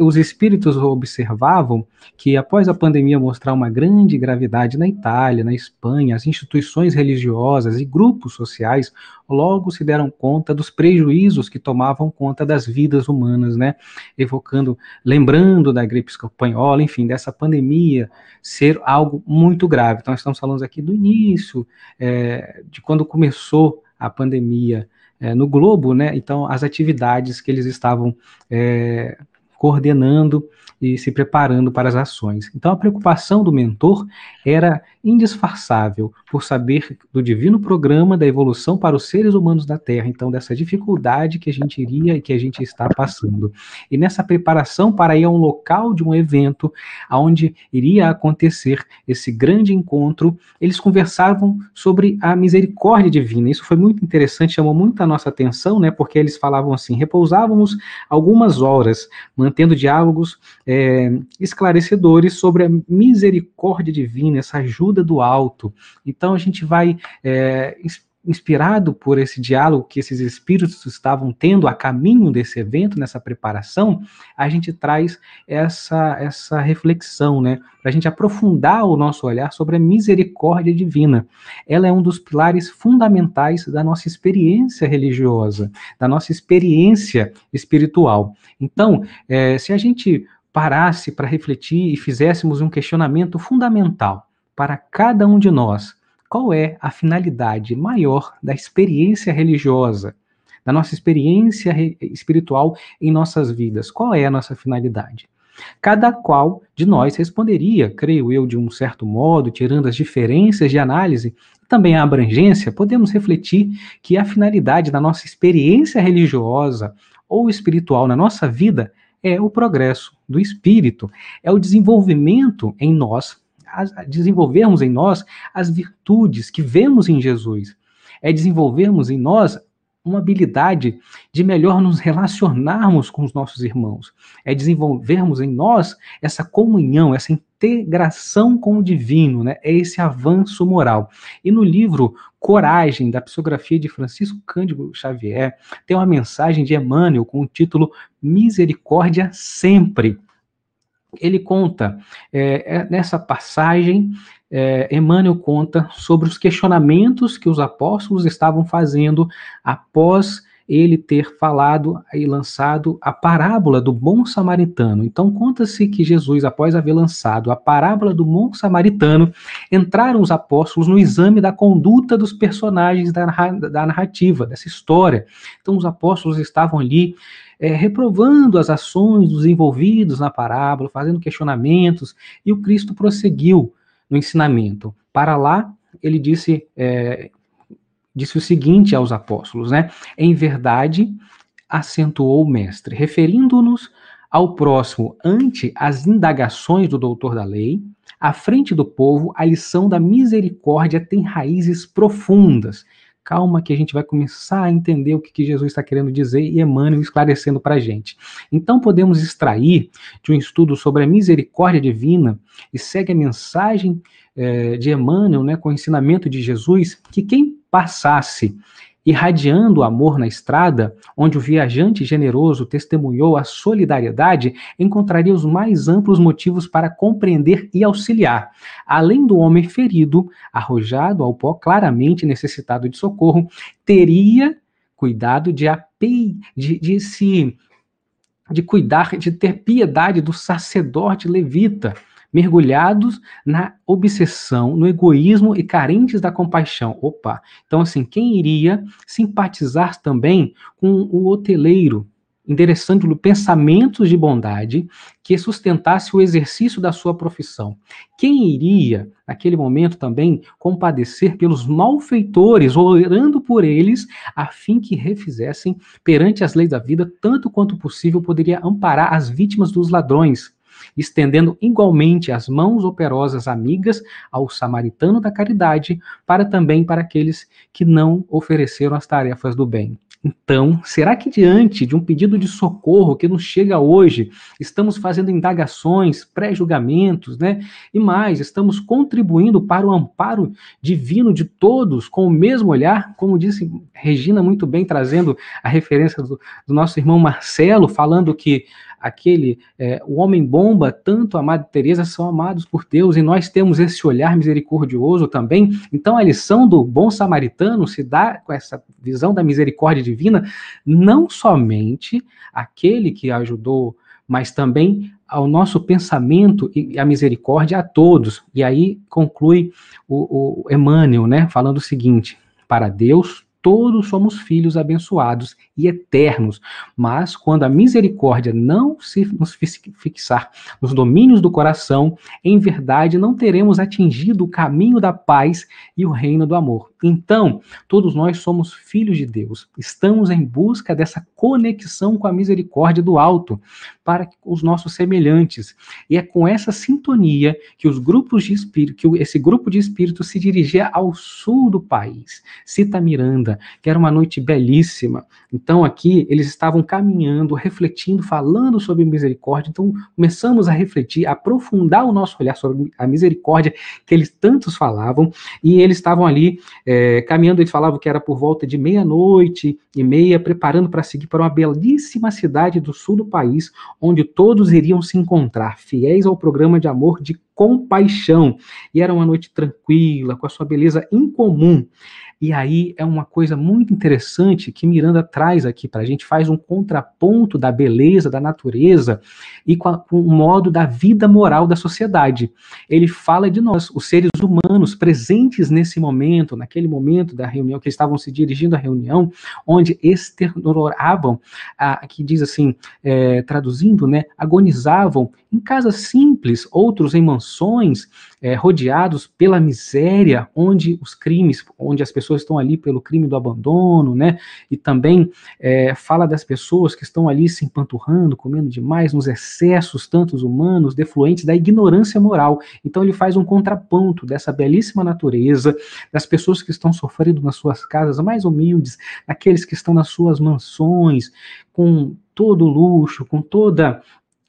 os espíritos observavam que após a pandemia mostrar uma grande gravidade na Itália, na Espanha, as instituições religiosas e grupos sociais logo se deram conta dos prejuízos que tomavam conta das vidas humanas, né? Evocando, lembrando da gripe espanhola, enfim, dessa pandemia ser algo muito grave. Então, estamos falando aqui do início, é, de quando começou a pandemia é, no globo, né? Então, as atividades que eles estavam é, coordenando e se preparando para as ações. Então a preocupação do mentor era indisfarçável por saber do divino programa da evolução para os seres humanos da Terra, então dessa dificuldade que a gente iria e que a gente está passando. E nessa preparação para ir a um local de um evento onde iria acontecer esse grande encontro, eles conversavam sobre a misericórdia divina. Isso foi muito interessante, chamou muito a nossa atenção, né? Porque eles falavam assim: repousávamos algumas horas, mantendo diálogos é, esclarecedores sobre a misericórdia divina, essa ajuda do alto. Então a gente vai é, inspirado por esse diálogo que esses espíritos estavam tendo a caminho desse evento, nessa preparação, a gente traz essa, essa reflexão, né? Para a gente aprofundar o nosso olhar sobre a misericórdia divina. Ela é um dos pilares fundamentais da nossa experiência religiosa, da nossa experiência espiritual. Então, é, se a gente parasse para refletir e fizéssemos um questionamento fundamental para cada um de nós, qual é a finalidade maior da experiência religiosa, da nossa experiência espiritual em nossas vidas? Qual é a nossa finalidade? Cada qual de nós responderia, creio eu, de um certo modo, tirando as diferenças de análise, também a abrangência, podemos refletir que a finalidade da nossa experiência religiosa ou espiritual na nossa vida é o progresso do espírito, é o desenvolvimento em nós desenvolvermos em nós as virtudes que vemos em Jesus. É desenvolvermos em nós uma habilidade de melhor nos relacionarmos com os nossos irmãos. É desenvolvermos em nós essa comunhão, essa integração com o divino, né? É esse avanço moral. E no livro Coragem, da psicografia de Francisco Cândido Xavier, tem uma mensagem de Emmanuel com o título Misericórdia Sempre ele conta, é, nessa passagem, é, Emmanuel conta sobre os questionamentos que os apóstolos estavam fazendo após ele ter falado e lançado a parábola do bom samaritano. Então, conta-se que Jesus, após haver lançado a parábola do bom samaritano, entraram os apóstolos no exame da conduta dos personagens da, da narrativa, dessa história. Então, os apóstolos estavam ali é, reprovando as ações dos envolvidos na parábola, fazendo questionamentos, e o Cristo prosseguiu no ensinamento. Para lá, ele disse, é, disse o seguinte aos apóstolos, né? Em verdade, acentuou o mestre, referindo-nos ao próximo ante as indagações do doutor da lei, à frente do povo, a lição da misericórdia tem raízes profundas calma que a gente vai começar a entender o que, que Jesus está querendo dizer e Emmanuel esclarecendo para a gente. Então podemos extrair de um estudo sobre a misericórdia divina e segue a mensagem é, de Emmanuel, né, com o ensinamento de Jesus, que quem passasse irradiando o amor na estrada, onde o viajante generoso testemunhou a solidariedade, encontraria os mais amplos motivos para compreender e auxiliar. Além do homem ferido, arrojado ao pó, claramente necessitado de socorro, teria cuidado de, ape... de, de se de cuidar, de ter piedade do sacerdote levita, mergulhados na obsessão, no egoísmo e carentes da compaixão. Opa! Então, assim, quem iria simpatizar também com o hoteleiro, endereçando-lhe pensamentos de bondade que sustentasse o exercício da sua profissão. Quem iria, naquele momento também, compadecer pelos malfeitores, orando por eles, a fim que refizessem perante as leis da vida, tanto quanto possível, poderia amparar as vítimas dos ladrões, estendendo igualmente as mãos operosas amigas ao samaritano da caridade, para também para aqueles que não ofereceram as tarefas do bem. Então, será que diante de um pedido de socorro que nos chega hoje, estamos fazendo indagações, pré-julgamentos, né? E mais, estamos contribuindo para o amparo divino de todos com o mesmo olhar, como disse Regina muito bem, trazendo a referência do, do nosso irmão Marcelo, falando que aquele, é, o homem bomba, tanto a Madre Teresa são amados por Deus e nós temos esse olhar misericordioso também. Então a lição do bom samaritano se dá com essa visão da misericórdia divina, não somente aquele que ajudou, mas também ao nosso pensamento e a misericórdia a todos. E aí conclui o, o Emmanuel, né, falando o seguinte: para Deus todos somos filhos abençoados e eternos. Mas quando a misericórdia não se nos fixar nos domínios do coração, em verdade não teremos atingido o caminho da paz e o reino do amor. Então, todos nós somos filhos de Deus. Estamos em busca dessa conexão com a misericórdia do alto para os nossos semelhantes. E é com essa sintonia que os grupos de espírito, que esse grupo de espíritos se dirigia ao sul do país, Cita Miranda, que era uma noite belíssima. Então, aqui eles estavam caminhando, refletindo, falando sobre misericórdia. Então, começamos a refletir, a aprofundar o nosso olhar sobre a misericórdia que eles tantos falavam, e eles estavam ali é, caminhando, eles falavam que era por volta de meia-noite e meia, preparando para seguir para uma belíssima cidade do sul do país, onde todos iriam se encontrar, fiéis ao programa de amor de compaixão. E era uma noite tranquila, com a sua beleza incomum. E aí é uma coisa muito interessante que Miranda traz aqui para a gente, faz um contraponto da beleza da natureza e com, a, com, o modo da vida moral da sociedade. Ele fala de nós, os seres humanos, presentes nesse momento, naquele momento da reunião, que estavam se dirigindo à reunião, onde externoravam, a, que diz assim, é, traduzindo, né, agonizavam em casas simples, outros em mansões, é, rodeados pela miséria, onde os crimes, onde as pessoas estão ali pelo crime do abandono, né? E também é, fala das pessoas que estão ali se empanturrando, comendo demais, nos excessos, tantos humanos, defluentes da ignorância moral. Então ele faz um contraponto dessa belíssima natureza, das pessoas que estão sofrendo nas suas casas mais humildes, daqueles que estão nas suas mansões, com todo o luxo, com toda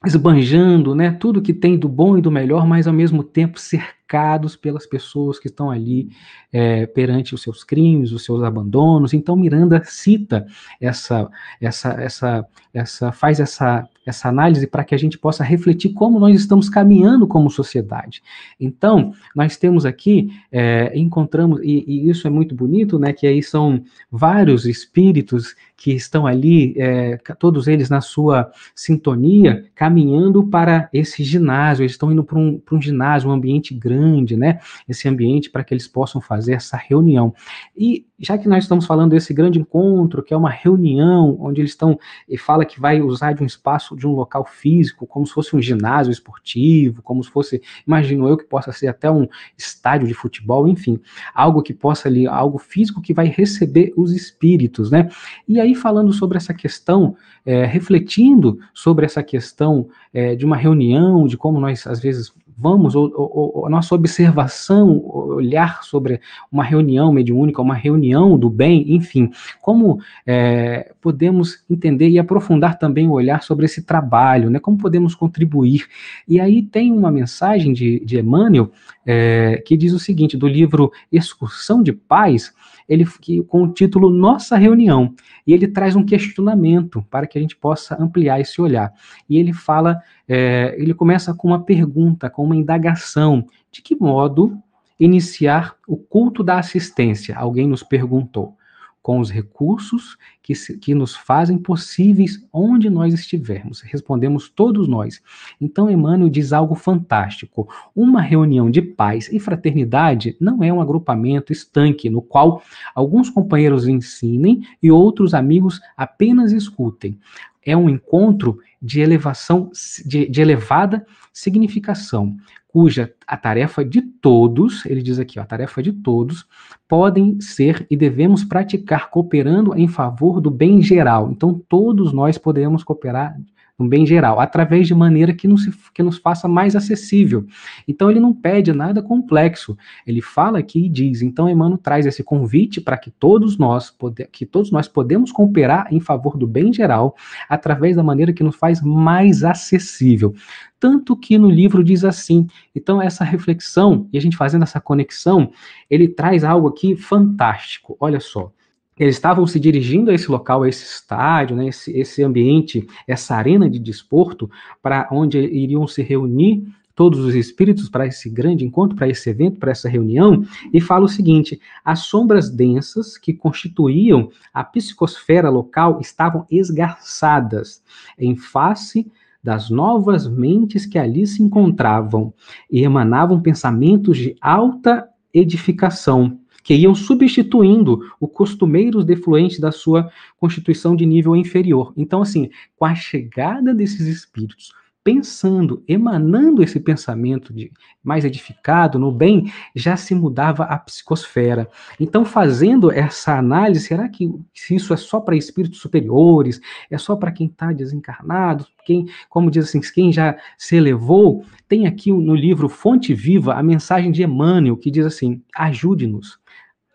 esbanjando, né, tudo que tem do bom e do melhor, mas ao mesmo tempo cercados pelas pessoas que estão ali é, perante os seus crimes, os seus abandonos. Então Miranda cita essa, essa, essa, essa, faz essa essa análise para que a gente possa refletir como nós estamos caminhando como sociedade. Então, nós temos aqui, é, encontramos, e, e, isso é muito bonito, né, que aí são vários espíritos que estão ali, é, todos eles na sua sintonia, caminhando para esse ginásio, eles estão indo para um, um ginásio, um ambiente grande, né, esse ambiente para que eles possam fazer essa reunião. E já que nós estamos falando desse grande encontro, que é uma reunião, onde eles estão, e fala que vai usar de um espaço, de um local físico, como se fosse um ginásio esportivo, como se fosse, imagino eu que possa ser até um estádio de futebol, enfim, algo que possa ali, algo físico que vai receber os espíritos, né? E aí falando sobre essa questão, é, refletindo sobre essa questão é, de uma reunião, de como nós às vezes vamos, ou, a nossa observação, olhar sobre uma reunião mediúnica, uma reunião do bem, enfim, como é, podemos entender e aprofundar também o olhar sobre esse trabalho, né? Como podemos contribuir? E aí tem uma mensagem de, de Emmanuel é, que diz o seguinte, do livro Excursão de Paz, ele com o título Nossa Reunião, e ele traz um questionamento para que a gente possa ampliar esse olhar. E ele fala, é, ele começa com uma pergunta, com uma indagação: de que modo iniciar o culto da assistência? Alguém nos perguntou com os recursos que, que nos fazem possíveis onde nós estivermos. Respondemos todos nós. Então, Emmanuel diz algo fantástico. Uma reunião de paz e fraternidade não é um agrupamento estanque, no qual alguns companheiros ensinem e outros amigos apenas escutem. É um encontro de elevação, de, de elevada significação, cuja a tarefa de todos, ele diz aqui, ó, a tarefa de todos, podem ser e devemos praticar cooperando em favor do bem geral. Então, todos nós podemos cooperar um bem geral, através de maneira que nos, que nos faça mais acessível. Então ele não pede nada complexo. Ele fala aqui e diz. Então Emmanuel traz esse convite para que todos nós pode, que todos nós podemos cooperar em favor do bem geral através da maneira que nos faz mais acessível. Tanto que no livro diz assim. Então essa reflexão e a gente fazendo essa conexão, ele traz algo aqui fantástico. Olha só eles estavam se dirigindo a esse local, a esse estádio, né, esse, esse ambiente, essa arena de desporto, para onde iriam se reunir todos os espíritos para esse grande encontro, para esse evento, para essa reunião, e fala o seguinte: as sombras densas que constituíam a psicosfera local estavam esgarçadas em face das novas mentes que ali se encontravam e emanavam pensamentos de alta edificação que iam substituindo os costumeiros defluentes da sua constituição de nível inferior. Então, assim, com a chegada desses espíritos, pensando, emanando esse pensamento de mais edificado no bem, já se mudava a psicosfera. Então, fazendo essa análise, será que isso é só para espíritos superiores? É só para quem está desencarnado? Quem, como diz assim, quem já se elevou? Tem aqui no livro Fonte Viva a mensagem de Emmanuel que diz assim: ajude-nos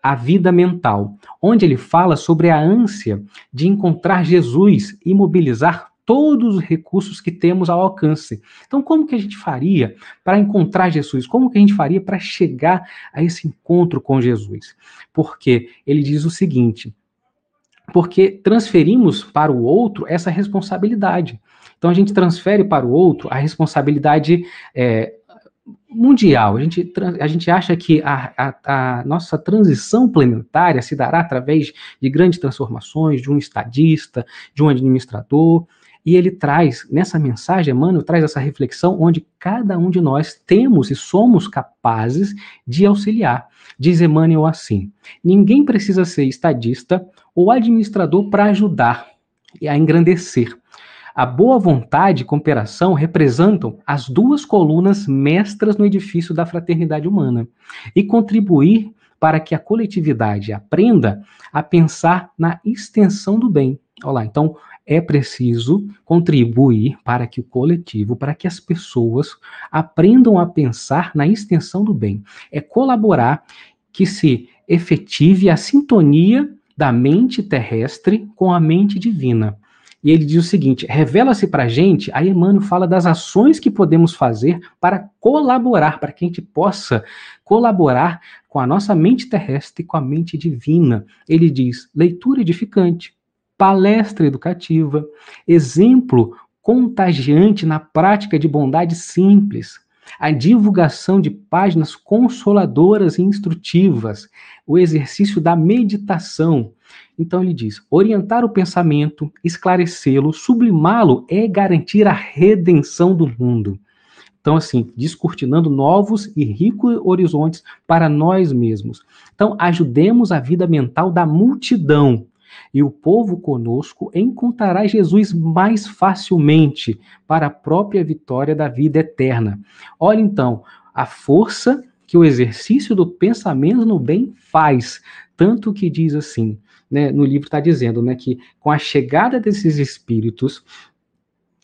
a vida mental, onde ele fala sobre a ânsia de encontrar Jesus e mobilizar todos os recursos que temos ao alcance. Então, como que a gente faria para encontrar Jesus? Como que a gente faria para chegar a esse encontro com Jesus? Porque ele diz o seguinte: porque transferimos para o outro essa responsabilidade. Então, a gente transfere para o outro a responsabilidade é, mundial. A gente, a gente acha que a, a, a, nossa transição planetária se dará através de grandes transformações, de um estadista, de um administrador. E ele traz, nessa mensagem, Emmanuel traz essa reflexão onde cada um de nós temos e somos capazes de auxiliar. Diz Emmanuel assim: ninguém precisa ser estadista ou administrador para ajudar e a engrandecer. A boa vontade e cooperação representam as duas colunas mestras no edifício da fraternidade humana e contribuir para que a coletividade aprenda a pensar na extensão do bem. Olha lá, então é preciso contribuir para que o coletivo, para que as pessoas aprendam a pensar na extensão do bem. É colaborar que se efetive a sintonia da mente terrestre com a mente divina. E ele diz o seguinte: revela-se para a gente, aí Emmanuel fala das ações que podemos fazer para colaborar, para que a gente possa colaborar com a nossa mente terrestre e com a mente divina. Ele diz: leitura edificante, palestra educativa, exemplo contagiante na prática de bondade simples, a divulgação de páginas consoladoras e instrutivas, o exercício da meditação. Então ele diz: orientar o pensamento, esclarecê-lo, sublimá-lo é garantir a redenção do mundo. Então, assim, descortinando novos e ricos horizontes para nós mesmos. Então, ajudemos a vida mental da multidão, e o povo conosco encontrará Jesus mais facilmente para a própria vitória da vida eterna. Olha então, a força que o exercício do pensamento no bem faz, tanto que diz assim, né, no livro está dizendo, né, que com a chegada desses espíritos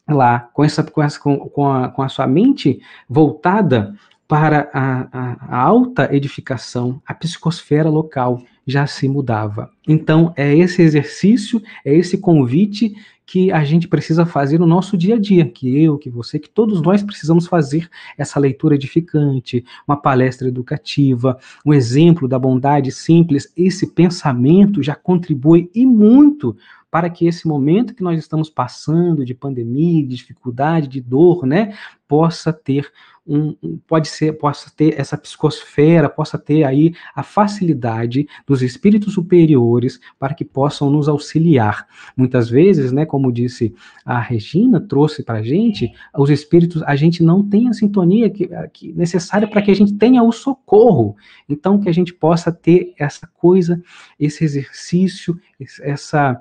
lá, com essa, com, essa, com, com, a, com a sua mente voltada para a, a, a alta edificação, a psicosfera local já se mudava. Então, é esse exercício, é esse convite que a gente precisa fazer no nosso dia a dia, que eu, que você, que todos nós precisamos fazer essa leitura edificante, uma palestra educativa, um exemplo da bondade simples, esse pensamento já contribui e muito para que esse momento que nós estamos passando de pandemia, de dificuldade, de dor, né, possa ter um, pode ser, possa ter essa psicosfera, possa ter aí a facilidade dos espíritos superiores para que possam nos auxiliar. Muitas vezes, né, como disse a Regina, trouxe para a gente, os espíritos, a gente não tem a sintonia que, que necessária para que a gente tenha o socorro. Então, que a gente possa ter essa coisa, esse exercício, essa,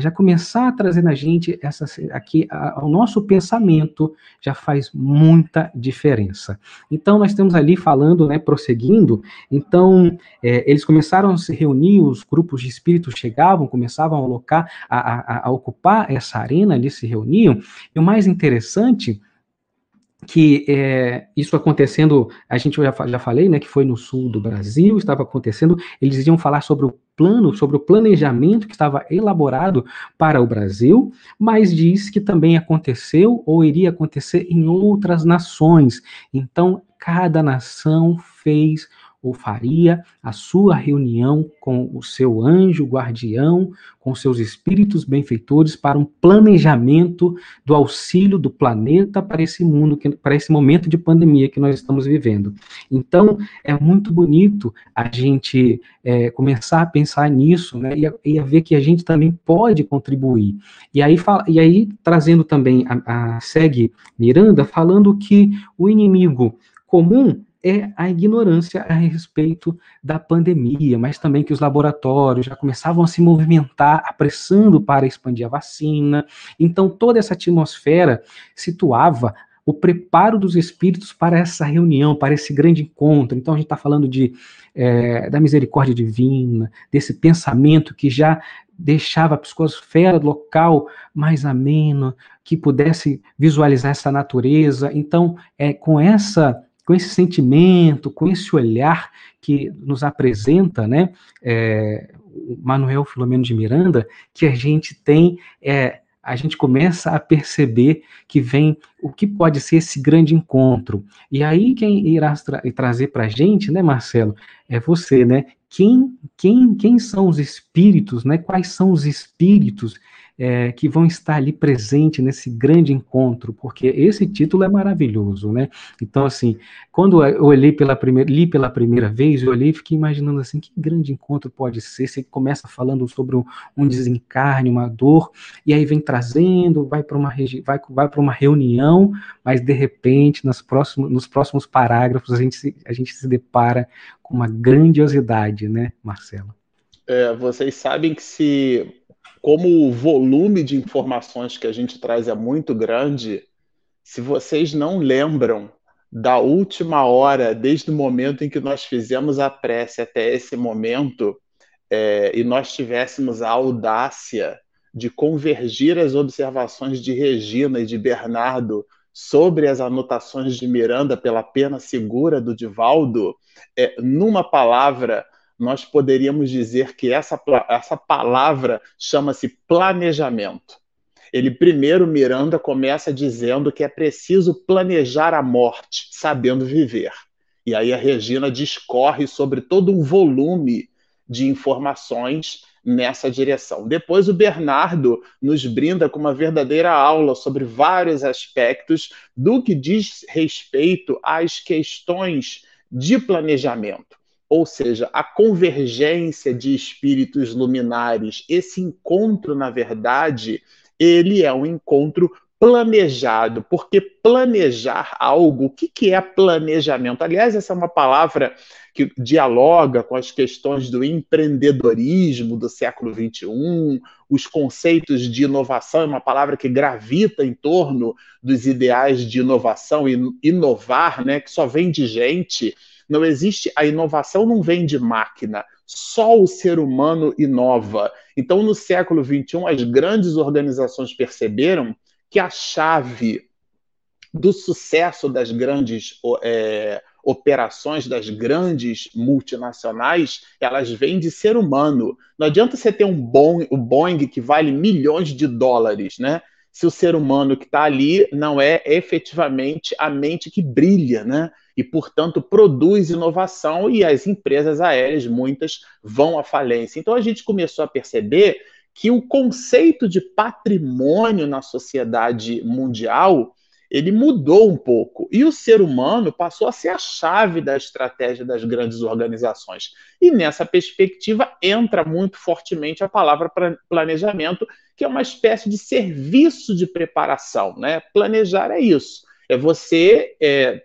já começar a trazer na gente essa, aqui, a, o nosso pensamento já faz muita diferença diferença. Então, nós estamos ali falando, né, prosseguindo, então, é, eles começaram a se reunir, os grupos de espíritos chegavam, começavam a, alocar, a, a, a ocupar essa arena, ali se reuniam, e o mais interessante que é, isso acontecendo, a gente já, já falei, né, que foi no sul do Brasil, estava acontecendo, eles iam falar sobre o plano, sobre o planejamento que estava elaborado para o Brasil, mas diz que também aconteceu ou iria acontecer em outras nações. Então, cada nação fez ou faria a sua reunião com o seu anjo guardião, com seus espíritos benfeitores para um planejamento do auxílio do planeta para esse mundo, para esse momento de pandemia que nós estamos vivendo. Então, é muito bonito a gente é, começar a pensar nisso, né, e a, e a, ver que a gente também pode contribuir. E aí, e aí trazendo também a, a segue Miranda, falando que o inimigo comum é a ignorância a respeito da pandemia, mas também que os laboratórios já começavam a se movimentar, apressando para expandir a vacina. Então, toda essa atmosfera situava o preparo dos espíritos para essa reunião, para esse grande encontro. Então, a gente está falando de, é, da misericórdia divina, desse pensamento que já deixava a psicosfera local mais amena, que pudesse visualizar essa natureza. Então, é com essa com esse sentimento, com esse olhar que nos apresenta, né, é, Manuel Filomeno de Miranda, que a gente tem, é, a gente começa a perceber que vem o que pode ser esse grande encontro. E aí quem irá tra trazer para a gente, né, Marcelo, é você, né? Quem, quem, quem são os espíritos, né? Quais são os espíritos é, que vão estar ali presente nesse grande encontro, porque esse título é maravilhoso, né? Então, assim, quando eu olhei pela primeira, li pela primeira vez, eu olhei e fiquei imaginando assim, que grande encontro pode ser? Você começa falando sobre um, desencarne, uma dor, e aí vem trazendo, vai para uma vai, vai uma reunião, mas de repente, nas próximos, nos próximos parágrafos, a gente, se, a gente se depara com uma grandiosidade, né, Marcelo? É, vocês sabem que se como o volume de informações que a gente traz é muito grande, se vocês não lembram da última hora, desde o momento em que nós fizemos a prece até esse momento, é, e nós tivéssemos a audácia de convergir as observações de Regina e de Bernardo sobre as anotações de Miranda pela pena segura do Divaldo, é, numa palavra, nós poderíamos dizer que essa, essa palavra chama-se planejamento. Ele primeiro, Miranda, começa dizendo que é preciso planejar a morte, sabendo viver. E aí a Regina discorre sobre todo um volume de informações nessa direção. Depois o Bernardo nos brinda com uma verdadeira aula sobre vários aspectos do que diz respeito às questões de planejamento ou seja, a convergência de espíritos luminares, esse encontro, na verdade, ele é um encontro planejado, porque planejar algo, o que, que é planejamento? Aliás, essa é uma palavra que dialoga com as questões do empreendedorismo do século XXI, os conceitos de inovação, é uma palavra que gravita em torno dos ideais de inovação e inovar, né, que só vem de gente não existe, a inovação não vem de máquina, só o ser humano inova. Então, no século XXI, as grandes organizações perceberam que a chave do sucesso das grandes é, operações das grandes multinacionais, elas vêm de ser humano. Não adianta você ter um Boeing, o Boeing que vale milhões de dólares, né? Se o ser humano que está ali não é efetivamente a mente que brilha, né? e, portanto, produz inovação e as empresas aéreas, muitas, vão à falência. Então, a gente começou a perceber que o conceito de patrimônio na sociedade mundial ele mudou um pouco e o ser humano passou a ser a chave da estratégia das grandes organizações. E nessa perspectiva entra muito fortemente a palavra planejamento, que é uma espécie de serviço de preparação. Né? Planejar é isso, é você é,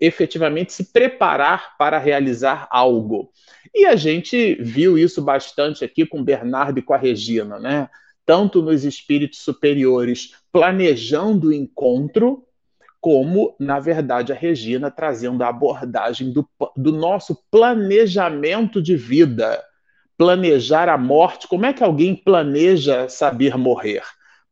efetivamente se preparar para realizar algo. E a gente viu isso bastante aqui com Bernardo e com a Regina, né? Tanto nos espíritos superiores planejando o encontro, como, na verdade, a Regina trazendo a abordagem do, do nosso planejamento de vida. Planejar a morte. Como é que alguém planeja saber morrer?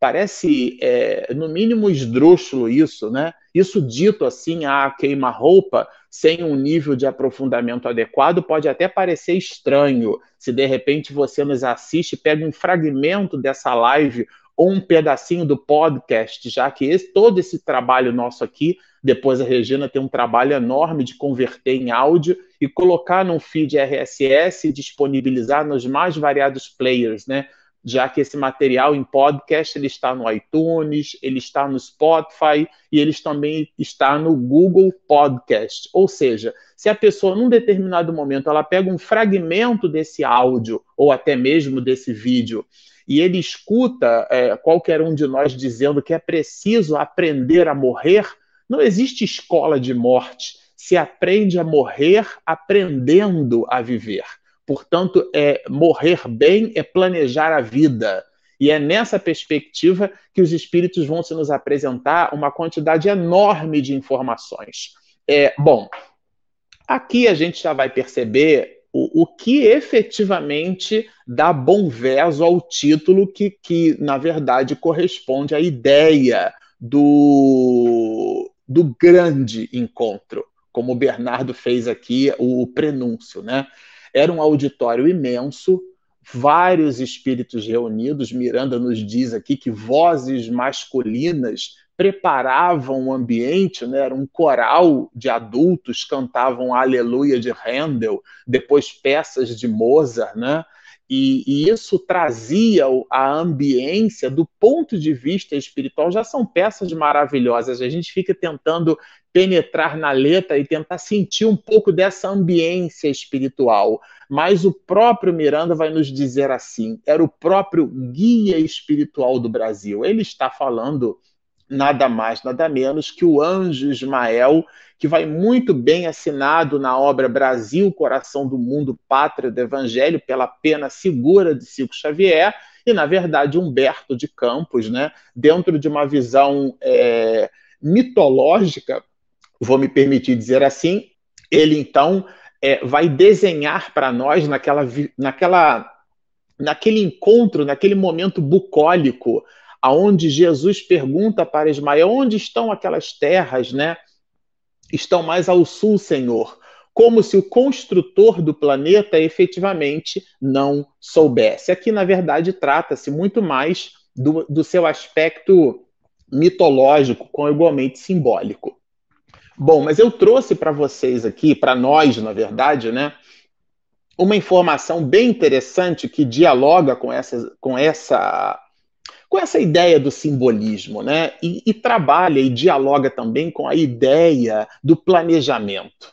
Parece, é, no mínimo, esdrúxulo isso, né? Isso dito assim, a queima-roupa, sem um nível de aprofundamento adequado, pode até parecer estranho. Se de repente você nos assiste, pega um fragmento dessa live ou um pedacinho do podcast, já que esse, todo esse trabalho nosso aqui, depois a Regina tem um trabalho enorme de converter em áudio e colocar num feed RSS e disponibilizar nos mais variados players, né? Já que esse material em podcast ele está no iTunes, ele está no Spotify e ele também está no Google Podcast. Ou seja, se a pessoa num determinado momento ela pega um fragmento desse áudio ou até mesmo desse vídeo e ele escuta é, qualquer um de nós dizendo que é preciso aprender a morrer, não existe escola de morte. Se aprende a morrer aprendendo a viver. Portanto, é morrer bem é planejar a vida. E é nessa perspectiva que os espíritos vão se nos apresentar uma quantidade enorme de informações. É, bom, aqui a gente já vai perceber o, o que efetivamente dá bom verso ao título que, que, na verdade, corresponde à ideia do, do grande encontro, como o Bernardo fez aqui o prenúncio, né? Era um auditório imenso, vários espíritos reunidos. Miranda nos diz aqui que vozes masculinas preparavam o ambiente, né? era um coral de adultos, cantavam Aleluia de Handel, depois peças de Mozart, né? E, e, isso trazia a ambiência do ponto de vista espiritual. Já são peças maravilhosas. A gente fica tentando penetrar na letra e tentar sentir um pouco dessa ambiência espiritual. Mas o próprio Miranda vai nos dizer assim: era o próprio guia espiritual do Brasil. Ele está falando nada mais, nada menos que o anjo Ismael, que vai muito bem assinado na obra Brasil, Coração do Mundo, Pátria do Evangelho, pela pena segura de Chico Xavier, e, na verdade, Humberto de Campos, né, dentro de uma visão é, mitológica, vou me permitir dizer assim, ele então é, vai desenhar para nós naquela, naquela, naquele encontro, naquele momento bucólico, aonde Jesus pergunta para Ismael onde estão aquelas terras, né? Estão mais ao sul, Senhor. Como se o construtor do planeta efetivamente não soubesse. Aqui, na verdade, trata-se muito mais do, do seu aspecto mitológico, com igualmente simbólico. Bom, mas eu trouxe para vocês aqui, para nós, na verdade, né, uma informação bem interessante que dialoga com essa, com essa com essa ideia do simbolismo, né? E, e trabalha e dialoga também com a ideia do planejamento.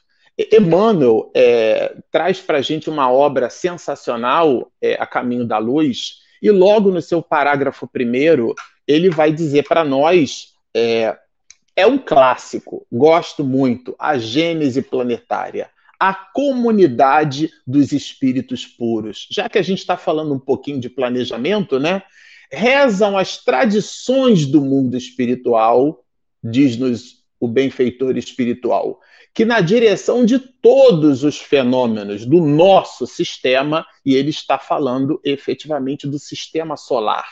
Emmanuel é, traz para a gente uma obra sensacional, é, A Caminho da Luz, e logo no seu parágrafo primeiro, ele vai dizer para nós: é, é um clássico, gosto muito, a Gênese Planetária, a comunidade dos espíritos puros. Já que a gente está falando um pouquinho de planejamento, né? Rezam as tradições do mundo espiritual, diz-nos o benfeitor espiritual, que na direção de todos os fenômenos do nosso sistema, e ele está falando efetivamente do sistema solar,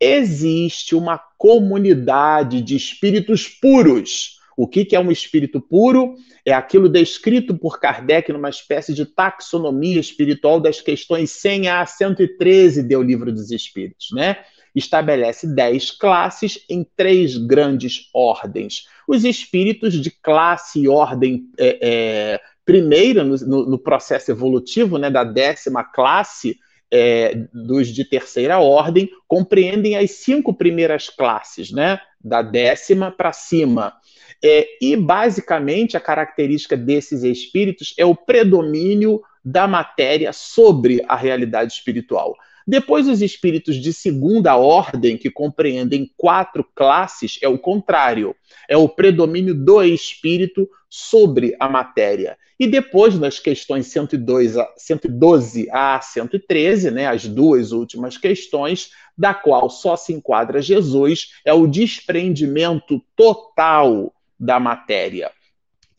existe uma comunidade de espíritos puros o que, que é um espírito puro? É aquilo descrito por Kardec numa espécie de taxonomia espiritual das questões 100 a 113 do Livro dos Espíritos, né? Estabelece dez classes em três grandes ordens. Os espíritos de classe e ordem é, é, primeira no, no, processo evolutivo, né, da décima classe, é, dos de terceira ordem, compreendem as cinco primeiras classes, né? Da décima para cima. É, e, basicamente, a característica desses espíritos é o predomínio da matéria sobre a realidade espiritual. Depois, os espíritos de segunda ordem, que compreendem quatro classes, é o contrário. É o predomínio do espírito sobre a matéria. E depois, nas questões 102 a, 112 a 113, né, as duas últimas questões, da qual só se enquadra Jesus, é o desprendimento total da matéria.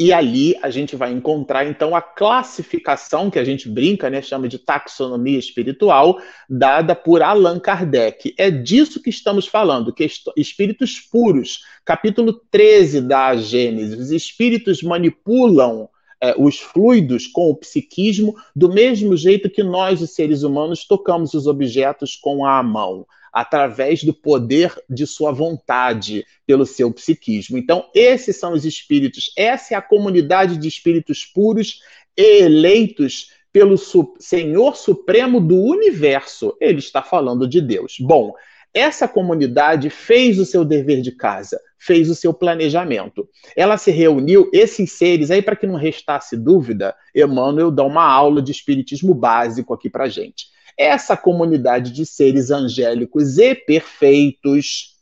E ali a gente vai encontrar então a classificação que a gente brinca, né, chama de taxonomia espiritual, dada por Allan Kardec. É disso que estamos falando, que espíritos puros, capítulo 13 da Gênesis, os espíritos manipulam é, os fluidos com o psiquismo do mesmo jeito que nós, os seres humanos, tocamos os objetos com a mão através do poder de sua vontade, pelo seu psiquismo. Então, esses são os espíritos, essa é a comunidade de espíritos puros eleitos pelo Senhor Supremo do universo. Ele está falando de Deus. Bom, essa comunidade fez o seu dever de casa, fez o seu planejamento. Ela se reuniu, esses seres, aí para que não restasse dúvida, Emmanuel dá uma aula de espiritismo básico aqui para gente essa comunidade de seres angélicos e perfeitos,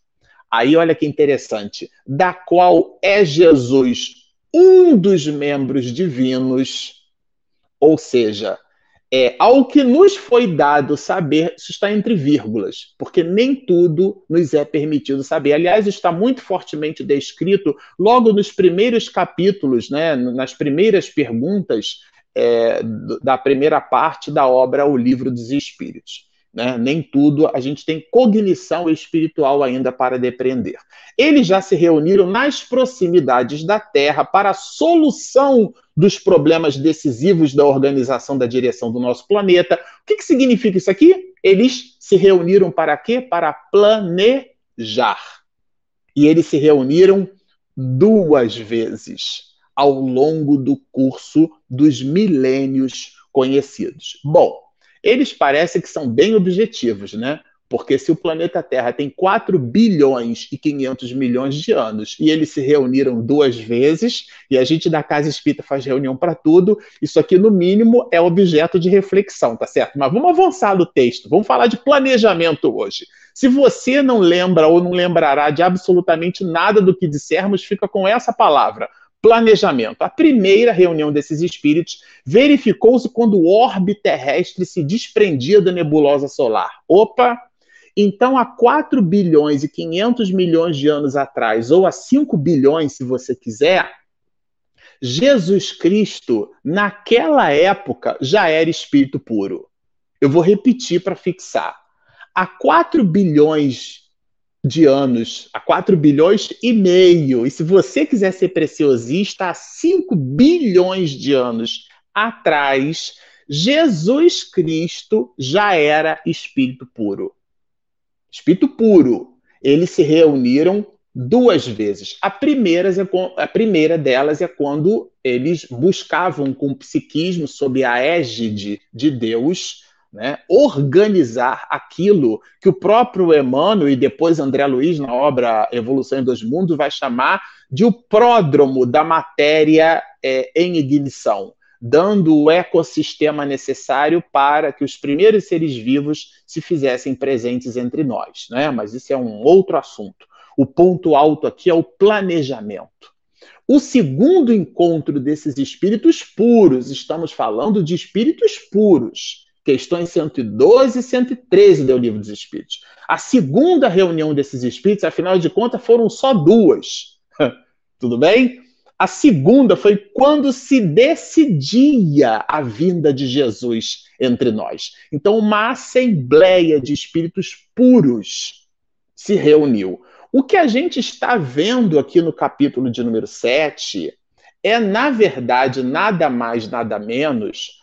aí olha que interessante, da qual é Jesus um dos membros divinos, ou seja, é, ao que nos foi dado saber, isso está entre vírgulas, porque nem tudo nos é permitido saber. Aliás, está muito fortemente descrito logo nos primeiros capítulos, né, nas primeiras perguntas é, da primeira parte da obra O Livro dos Espíritos. Né? Nem tudo a gente tem cognição espiritual ainda para depreender. Eles já se reuniram nas proximidades da Terra para a solução dos problemas decisivos da organização da direção do nosso planeta. O que, que significa isso aqui? Eles se reuniram para quê? Para planejar. E eles se reuniram duas vezes ao longo do curso dos milênios conhecidos. Bom, eles parecem que são bem objetivos, né? Porque se o planeta Terra tem 4 bilhões e 500 milhões de anos e eles se reuniram duas vezes, e a gente da Casa Espírita faz reunião para tudo, isso aqui, no mínimo, é objeto de reflexão, tá certo? Mas vamos avançar no texto, vamos falar de planejamento hoje. Se você não lembra ou não lembrará de absolutamente nada do que dissermos, fica com essa palavra: planejamento. A primeira reunião desses espíritos verificou-se quando o orbe terrestre se desprendia da nebulosa solar. Opa! Então, há 4 bilhões e 500 milhões de anos atrás, ou há 5 bilhões, se você quiser, Jesus Cristo, naquela época, já era espírito puro. Eu vou repetir para fixar. Há 4 bilhões de anos, a 4 bilhões e meio. E se você quiser ser preciosista, há 5 bilhões de anos atrás, Jesus Cristo já era espírito puro. Espírito puro. Eles se reuniram duas vezes. A primeira, é a primeira delas é quando eles buscavam com o psiquismo, sob a égide de Deus, né, organizar aquilo que o próprio Emmanuel e depois André Luiz, na obra Evolução em Dois Mundos, vai chamar de o pródromo da matéria é, em ignição, dando o ecossistema necessário para que os primeiros seres vivos se fizessem presentes entre nós. Né? Mas isso é um outro assunto. O ponto alto aqui é o planejamento. O segundo encontro desses espíritos puros, estamos falando de espíritos puros, questões 112 e 113 do Livro dos Espíritos. A segunda reunião desses espíritos, afinal de contas, foram só duas. Tudo bem? A segunda foi quando se decidia a vinda de Jesus entre nós. Então, uma assembleia de espíritos puros se reuniu. O que a gente está vendo aqui no capítulo de número 7 é, na verdade, nada mais, nada menos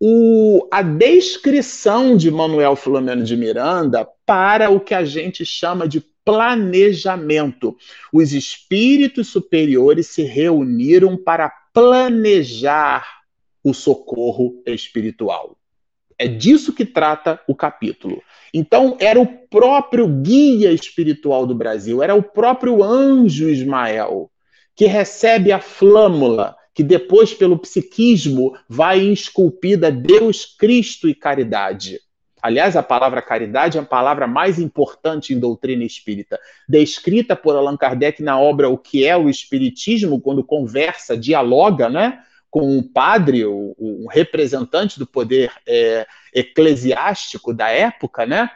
o, a descrição de Manuel Filomeno de Miranda para o que a gente chama de planejamento. Os espíritos superiores se reuniram para planejar o socorro espiritual. É disso que trata o capítulo. Então, era o próprio guia espiritual do Brasil, era o próprio anjo Ismael, que recebe a flâmula que depois, pelo psiquismo, vai esculpida Deus, Cristo e caridade. Aliás, a palavra caridade é a palavra mais importante em doutrina espírita, descrita por Allan Kardec na obra O que é o Espiritismo, quando conversa, dialoga né, com um padre, um representante do poder é, eclesiástico da época, né?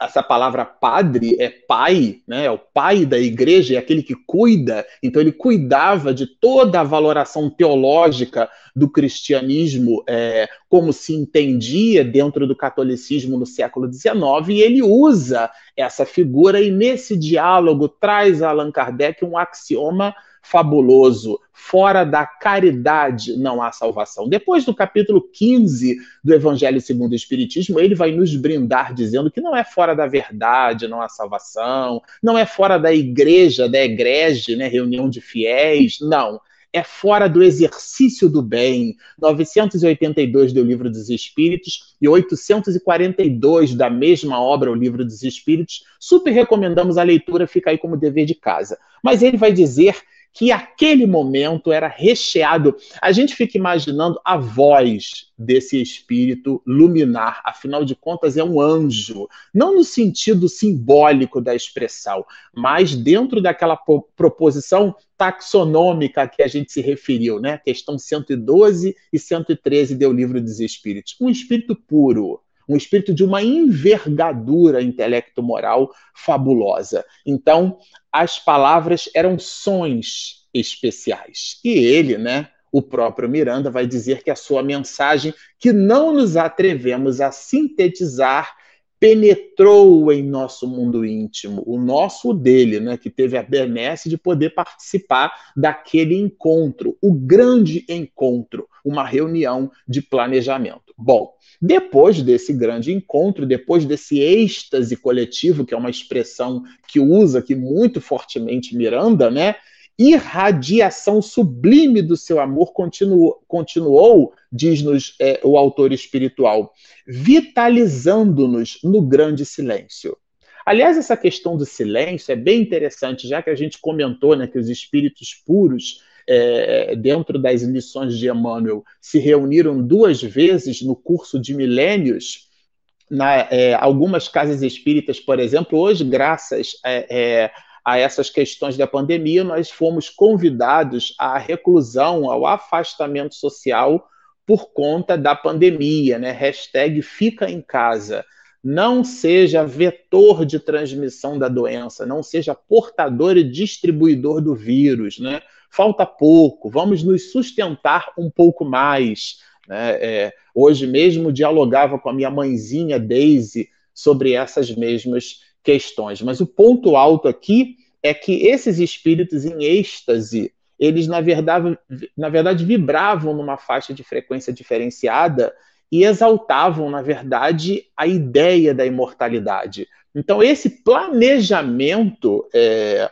Essa palavra padre é pai, né? É o pai da igreja, é aquele que cuida. Então ele cuidava de toda a valoração teológica do cristianismo, é, como se entendia dentro do catolicismo no século XIX, e ele usa essa figura e nesse diálogo traz a Allan Kardec um axioma fabuloso. Fora da caridade não há salvação. Depois do capítulo 15 do Evangelho segundo o Espiritismo, ele vai nos brindar dizendo que não é fora da verdade, não há salvação, não é fora da igreja, da egrege, né, reunião de fiéis, não é fora do exercício do bem. 982 do Livro dos Espíritos e 842 da mesma obra, o Livro dos Espíritos. Super recomendamos a leitura, fica aí como dever de casa. Mas ele vai dizer que aquele momento era recheado. A gente fica imaginando a voz desse espírito luminar, afinal de contas, é um anjo, não no sentido simbólico da expressão, mas dentro daquela proposição taxonômica que a gente se referiu, né? Questão 112 e 113 do livro dos espíritos. Um espírito puro, um espírito de uma envergadura intelecto-moral fabulosa. Então, as palavras eram sons especiais. E ele, né, o próprio Miranda, vai dizer que a sua mensagem, que não nos atrevemos a sintetizar, penetrou em nosso mundo íntimo, o nosso dele, né, que teve a benesse de poder participar daquele encontro, o grande encontro, uma reunião de planejamento. Bom, depois desse grande encontro, depois desse êxtase coletivo, que é uma expressão que usa aqui muito fortemente Miranda, né? Irradiação sublime do seu amor continuou, continuou diz-nos é, o autor espiritual, vitalizando-nos no grande silêncio. Aliás, essa questão do silêncio é bem interessante, já que a gente comentou né, que os espíritos puros é, dentro das lições de Emmanuel, se reuniram duas vezes no curso de milênios, na, é, algumas casas espíritas, por exemplo, hoje, graças é, é, a essas questões da pandemia, nós fomos convidados à reclusão, ao afastamento social por conta da pandemia, né? Hashtag fica em casa. Não seja vetor de transmissão da doença, não seja portador e distribuidor do vírus, né? falta pouco, vamos nos sustentar um pouco mais. Né? É, hoje mesmo dialogava com a minha mãezinha Daisy sobre essas mesmas questões. Mas o ponto alto aqui é que esses espíritos em êxtase, eles na verdade, na verdade vibravam numa faixa de frequência diferenciada e exaltavam, na verdade, a ideia da imortalidade. Então, esse planejamento é,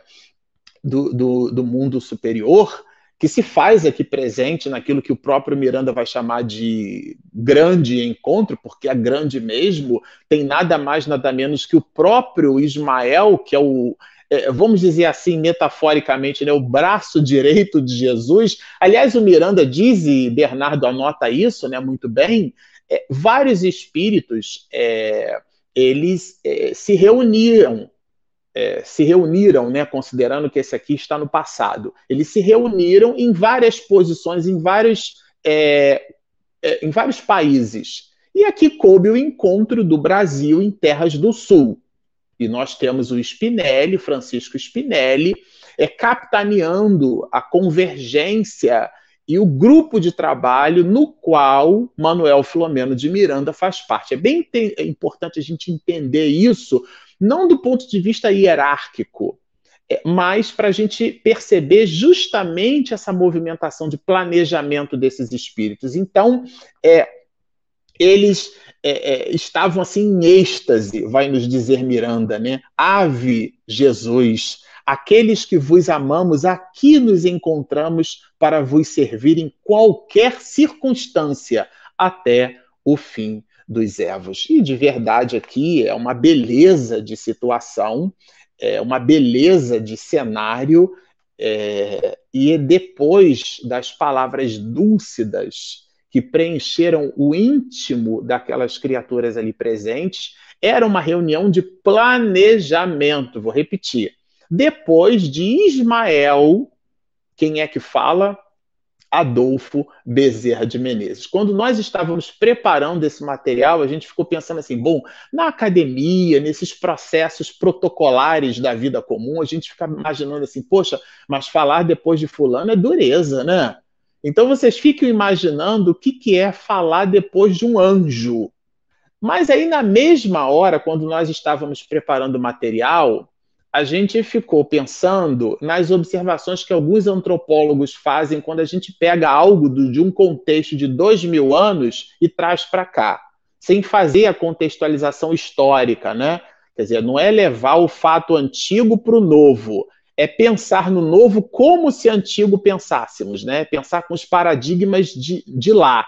do, do, do mundo superior que se faz aqui presente naquilo que o próprio Miranda vai chamar de grande encontro, porque é grande mesmo, tem nada mais, nada menos que o próprio Ismael, que é o, é, vamos dizer assim, metaforicamente, né, o braço direito de Jesus. Aliás, o Miranda diz, e Bernardo anota isso né, muito bem, é, vários espíritos é, eles é, se reuniram é, se reuniram, né, considerando que esse aqui está no passado, eles se reuniram em várias posições, em vários, é, é, em vários países. E aqui coube o encontro do Brasil em Terras do Sul. E nós temos o Spinelli, Francisco Spinelli, é, capitaneando a convergência e o grupo de trabalho no qual Manuel Filomeno de Miranda faz parte. É bem importante a gente entender isso, não do ponto de vista hierárquico, é, mas para a gente perceber justamente essa movimentação de planejamento desses espíritos. Então, é, eles é, é, estavam assim em êxtase, vai nos dizer Miranda, né? Ave Jesus, aqueles que vos amamos, aqui nos encontramos para vos servir em qualquer circunstância, até o fim dos Evos. E de verdade aqui é uma beleza de situação, é uma beleza de cenário, é, e depois das palavras dúlcidas que preencheram o íntimo daquelas criaturas ali presentes, era uma reunião de planejamento. Vou repetir. Depois de Ismael, quem é que fala? Adolfo Bezerra de Menezes. Quando nós estávamos preparando esse material, a gente ficou pensando assim: bom, na academia, nesses processos protocolares da vida comum, a gente fica imaginando assim: poxa, mas falar depois de Fulano é dureza, né? Então vocês ficam imaginando o que, que é falar depois de um anjo. Mas aí, na mesma hora, quando nós estávamos preparando o material, a gente ficou pensando nas observações que alguns antropólogos fazem quando a gente pega algo do, de um contexto de dois mil anos e traz para cá, sem fazer a contextualização histórica, né? Quer dizer, não é levar o fato antigo para o novo, é pensar no novo como se antigo pensássemos, né? Pensar com os paradigmas de, de lá.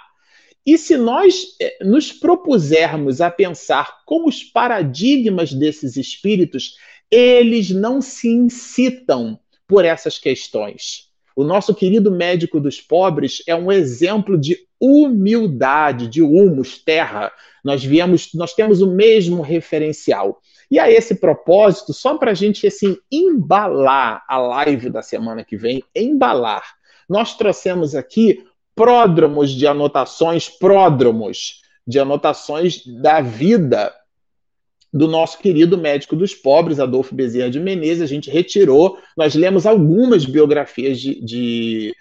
E se nós eh, nos propusermos a pensar com os paradigmas desses espíritos, eles não se incitam por essas questões. O nosso querido médico dos pobres é um exemplo de humildade, de humus, terra. Nós viemos, nós temos o mesmo referencial. E a esse propósito, só para a gente assim embalar a live da semana que vem, embalar, nós trouxemos aqui pródromos de anotações, pródromos de anotações da vida do nosso querido médico dos pobres, Adolfo Bezerra de Menezes, a gente retirou, nós lemos algumas biografias de, de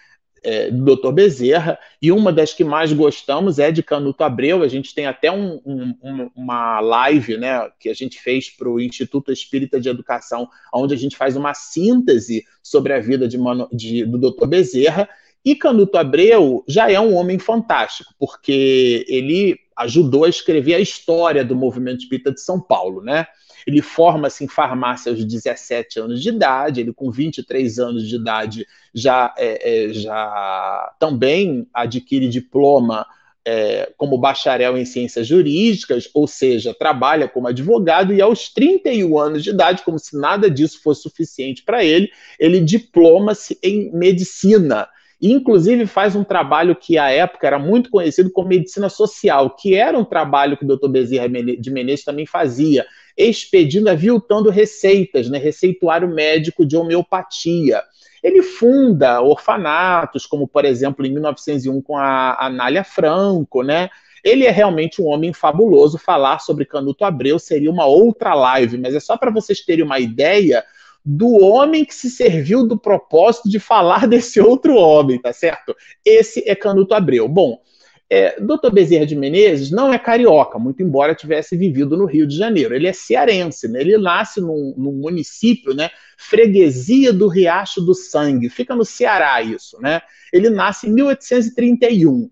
é, do Dr. Bezerra, e uma das que mais gostamos é de Canuto Abreu, a gente tem até um, um, uma live né, que a gente fez para o Instituto Espírita de Educação, onde a gente faz uma síntese sobre a vida de, de, do Dr. Bezerra, e Canuto Abreu já é um homem fantástico, porque ele ajudou a escrever a história do movimento espírita de São Paulo, né? Ele forma-se em farmácia aos 17 anos de idade, ele com 23 anos de idade já, é, é, já também adquire diploma é, como bacharel em ciências jurídicas, ou seja, trabalha como advogado, e aos 31 anos de idade, como se nada disso fosse suficiente para ele, ele diploma-se em medicina inclusive faz um trabalho que à época era muito conhecido como medicina social, que era um trabalho que o Dr. Bezerra de Menezes também fazia, expedindo, aviltando receitas, né, receituário médico de homeopatia. Ele funda orfanatos, como por exemplo em 1901 com a Anália Franco, né? Ele é realmente um homem fabuloso. Falar sobre Canuto Abreu seria uma outra live, mas é só para vocês terem uma ideia do homem que se serviu do propósito de falar desse outro homem, tá certo? Esse é Canuto Abreu. Bom, é, Dr. Bezerra de Menezes não é carioca, muito embora tivesse vivido no Rio de Janeiro. Ele é cearense, né? ele nasce num, num, município, né? Freguesia do Riacho do Sangue, fica no Ceará isso, né? Ele nasce em 1831.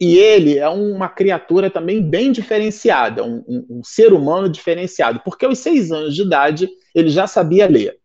E ele é uma criatura também bem diferenciada, um, um, um ser humano diferenciado, porque aos seis anos de idade ele já sabia ler.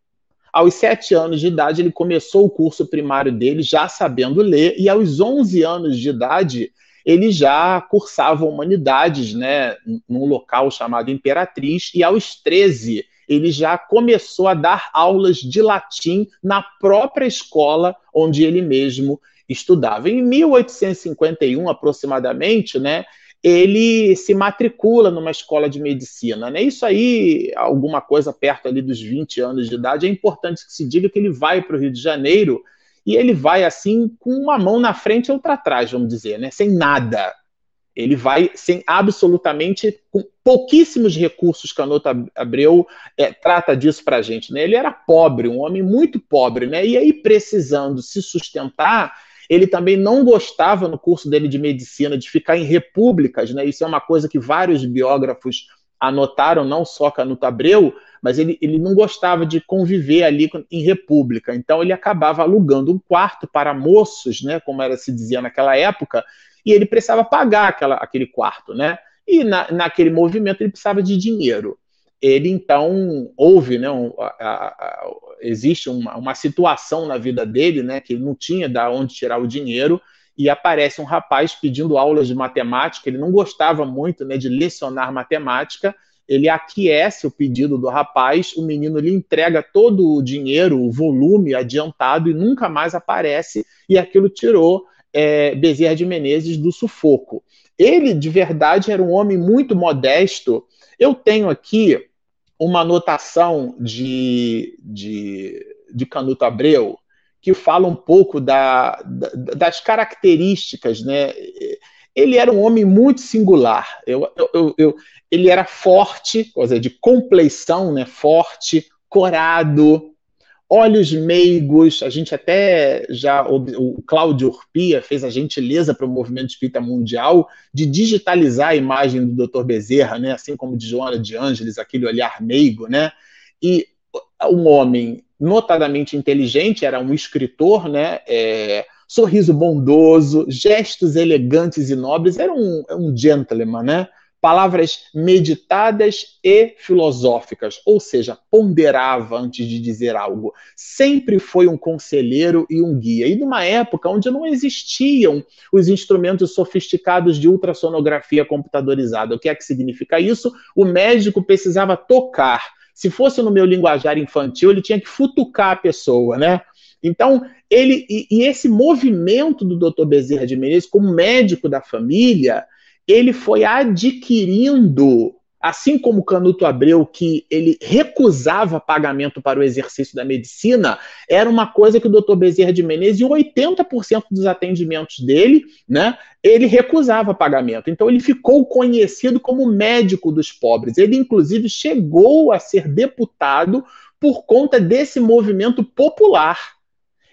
Aos sete anos de idade, ele começou o curso primário dele já sabendo ler, e aos onze anos de idade, ele já cursava humanidades, né, num local chamado Imperatriz, e aos 13 ele já começou a dar aulas de latim na própria escola onde ele mesmo estudava. Em 1851, aproximadamente, né, ele se matricula numa escola de medicina. Né? Isso aí, alguma coisa perto ali dos 20 anos de idade, é importante que se diga que ele vai para o Rio de Janeiro e ele vai assim com uma mão na frente e outra atrás, vamos dizer, né? sem nada. Ele vai sem absolutamente, com pouquíssimos recursos, Canota Abreu é, trata disso para a gente. Né? Ele era pobre, um homem muito pobre, né? e aí precisando se sustentar, ele também não gostava no curso dele de medicina de ficar em repúblicas, né? Isso é uma coisa que vários biógrafos anotaram, não só Canuto Abreu, mas ele, ele não gostava de conviver ali em república. Então ele acabava alugando um quarto para moços, né? Como era se dizia naquela época, e ele precisava pagar aquela, aquele quarto, né? E na, naquele movimento ele precisava de dinheiro ele então houve, né, um, a, a, existe uma, uma, situação na vida dele, né, que ele não tinha da onde tirar o dinheiro e aparece um rapaz pedindo aulas de matemática. Ele não gostava muito, né, de lecionar matemática. Ele aquece o pedido do rapaz, o menino lhe entrega todo o dinheiro, o volume adiantado e nunca mais aparece. E aquilo tirou é, Bezerra de Menezes do sufoco. Ele, de verdade, era um homem muito modesto. Eu tenho aqui uma anotação de, de, de Canuto Abreu que fala um pouco da, da, das características, né? Ele era um homem muito singular. Eu, eu, eu, ele era forte, seja, de compleição, né? Forte, corado, olhos meigos. A gente até já o, Cláudio Urpia fez a gentileza para o movimento espírita mundial de digitalizar a imagem do Dr. Bezerra, né? Assim como de Joana de Ângeles, aquele olhar meigo, né? E um homem notadamente inteligente, era um escritor, né? É, sorriso bondoso, gestos elegantes e nobres, era um, um gentleman, né? Palavras meditadas e filosóficas, ou seja, ponderava antes de dizer algo. Sempre foi um conselheiro e um guia. E numa época onde não existiam os instrumentos sofisticados de ultrassonografia computadorizada. O que é que significa isso? O médico precisava tocar se fosse no meu linguajar infantil, ele tinha que futucar a pessoa, né? Então, ele e, e esse movimento do Dr. Bezerra de Menezes como médico da família, ele foi adquirindo assim como Canuto Abreu, que ele recusava pagamento para o exercício da medicina, era uma coisa que o doutor Bezerra de Menezes, em 80% dos atendimentos dele, né, ele recusava pagamento. Então ele ficou conhecido como médico dos pobres. Ele, inclusive, chegou a ser deputado por conta desse movimento popular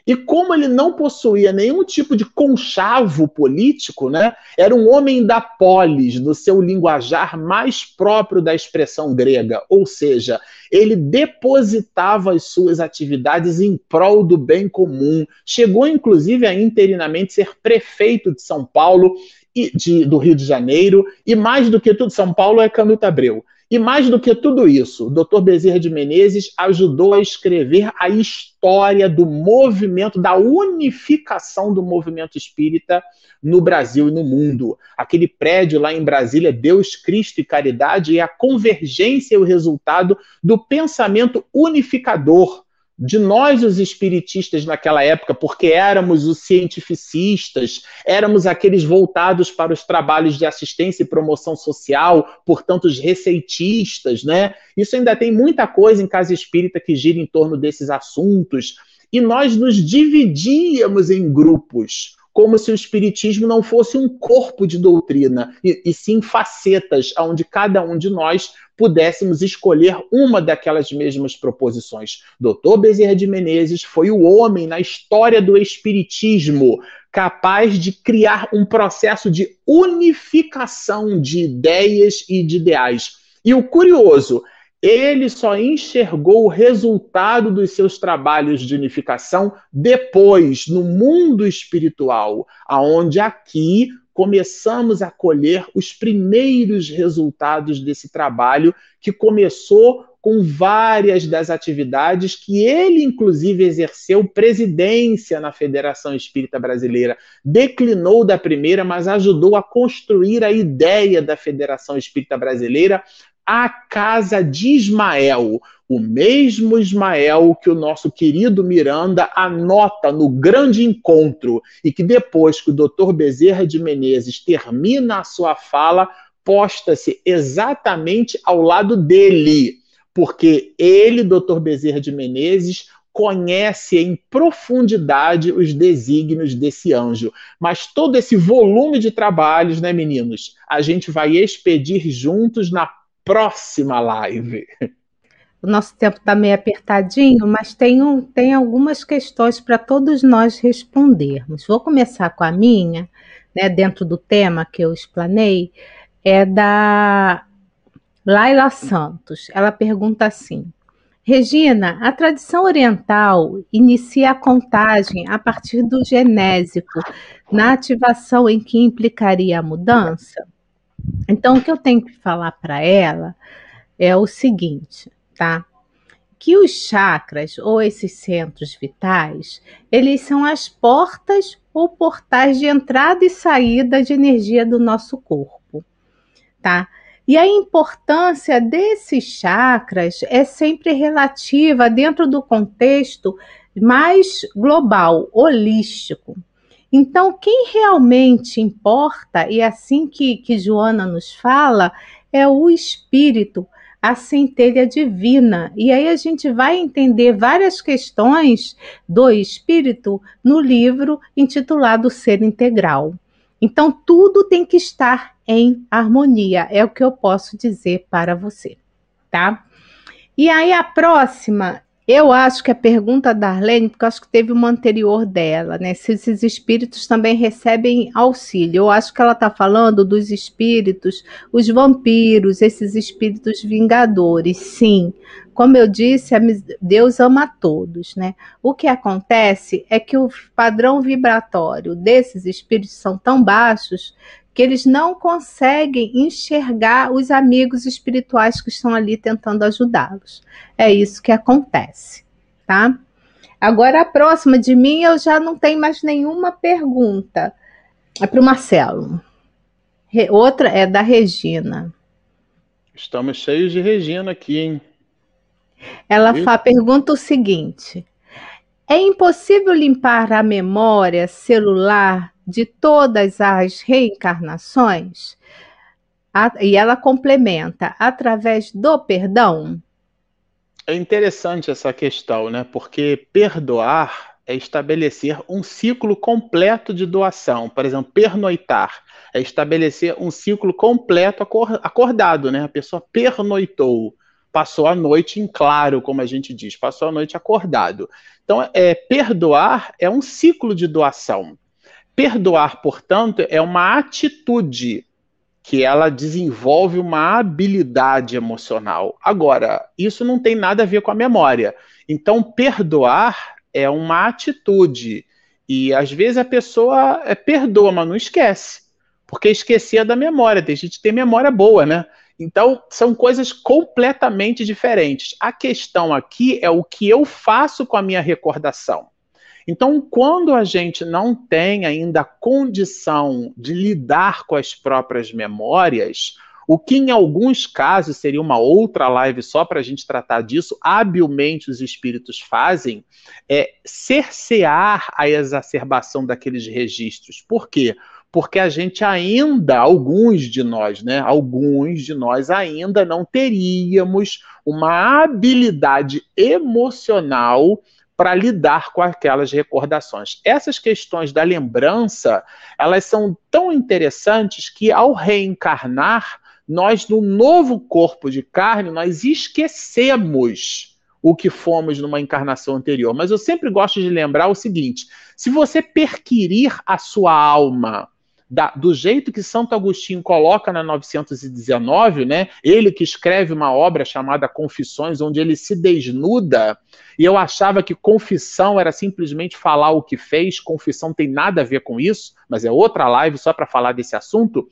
e como ele não possuía nenhum tipo de conchavo político, né, era um homem da polis, no seu linguajar mais próprio da expressão grega, ou seja, ele depositava as suas atividades em prol do bem comum. Chegou, inclusive, a interinamente ser prefeito de São Paulo e de, do Rio de Janeiro, e mais do que tudo, São Paulo é Canuto Abreu. E mais do que tudo isso, o Dr. Bezerra de Menezes ajudou a escrever a história do movimento, da unificação do movimento espírita no Brasil e no mundo. Aquele prédio lá em Brasília, Deus, Cristo e Caridade, é a convergência e o resultado do pensamento unificador de nós, os espiritistas, naquela época, porque éramos os cientificistas, éramos aqueles voltados para os trabalhos de assistência e promoção social, portanto, os receitistas, né? Isso ainda tem muita coisa em casa espírita que gira em torno desses assuntos. E nós nos dividíamos em grupos como se o espiritismo não fosse um corpo de doutrina, e, e sim facetas, onde cada um de nós pudéssemos escolher uma daquelas mesmas proposições. Doutor Bezerra de Menezes foi o homem na história do espiritismo capaz de criar um processo de unificação de ideias e de ideais. E o curioso ele só enxergou o resultado dos seus trabalhos de unificação depois, no mundo espiritual, aonde aqui começamos a colher os primeiros resultados desse trabalho que começou com várias das atividades que ele, inclusive, exerceu presidência na Federação Espírita Brasileira. Declinou da primeira, mas ajudou a construir a ideia da Federação Espírita Brasileira, a casa de Ismael, o mesmo Ismael que o nosso querido Miranda anota no grande encontro e que depois que o doutor Bezerra de Menezes termina a sua fala, posta-se exatamente ao lado dele, porque ele, doutor Bezerra de Menezes, conhece em profundidade os desígnios desse anjo. Mas todo esse volume de trabalhos, né, meninos, a gente vai expedir juntos na próxima live. O nosso tempo está meio apertadinho, mas tem, um, tem algumas questões para todos nós respondermos. Vou começar com a minha, né, dentro do tema que eu explanei, é da Laila Santos. Ela pergunta assim: Regina, a tradição oriental inicia a contagem a partir do genésico, na ativação em que implicaria a mudança? Então, o que eu tenho que falar para ela é o seguinte, tá? Que os chakras ou esses centros vitais, eles são as portas ou portais de entrada e saída de energia do nosso corpo, tá? E a importância desses chakras é sempre relativa dentro do contexto mais global, holístico. Então, quem realmente importa, e é assim que, que Joana nos fala, é o espírito, a centelha divina. E aí a gente vai entender várias questões do espírito no livro intitulado Ser Integral. Então, tudo tem que estar em harmonia, é o que eu posso dizer para você, tá? E aí, a próxima eu acho que a pergunta da Arlene, porque acho que teve uma anterior dela, né? Se esses espíritos também recebem auxílio. Eu acho que ela está falando dos espíritos, os vampiros, esses espíritos vingadores. Sim, como eu disse, Deus ama todos, né? O que acontece é que o padrão vibratório desses espíritos são tão baixos que eles não conseguem enxergar os amigos espirituais que estão ali tentando ajudá-los. É isso que acontece, tá? Agora a próxima de mim eu já não tenho mais nenhuma pergunta. É para o Marcelo. outra é da Regina. Estamos cheios de Regina aqui, hein? Ela fa, pergunta o seguinte: é impossível limpar a memória celular de todas as reencarnações? e ela complementa através do perdão? É interessante essa questão, né? Porque perdoar é estabelecer um ciclo completo de doação. Por exemplo, pernoitar é estabelecer um ciclo completo acordado, né? A pessoa pernoitou, passou a noite em claro, como a gente diz, passou a noite acordado. Então, é, perdoar é um ciclo de doação. Perdoar, portanto, é uma atitude que ela desenvolve uma habilidade emocional. Agora, isso não tem nada a ver com a memória. Então, perdoar é uma atitude. E às vezes a pessoa é, perdoa, mas não esquece. Porque esquecer é da memória. Tem gente que tem memória boa, né? Então, são coisas completamente diferentes. A questão aqui é o que eu faço com a minha recordação. Então, quando a gente não tem ainda a condição de lidar com as próprias memórias, o que em alguns casos seria uma outra live só para a gente tratar disso, habilmente os espíritos fazem, é cercear a exacerbação daqueles registros. Por quê? Porque a gente ainda, alguns de nós, né? Alguns de nós ainda não teríamos uma habilidade emocional para lidar com aquelas recordações. Essas questões da lembrança, elas são tão interessantes que ao reencarnar, nós no novo corpo de carne, nós esquecemos o que fomos numa encarnação anterior. Mas eu sempre gosto de lembrar o seguinte: se você perquirir a sua alma da, do jeito que Santo Agostinho coloca na 919, né? Ele que escreve uma obra chamada Confissões, onde ele se desnuda, e eu achava que confissão era simplesmente falar o que fez, confissão tem nada a ver com isso, mas é outra live só para falar desse assunto.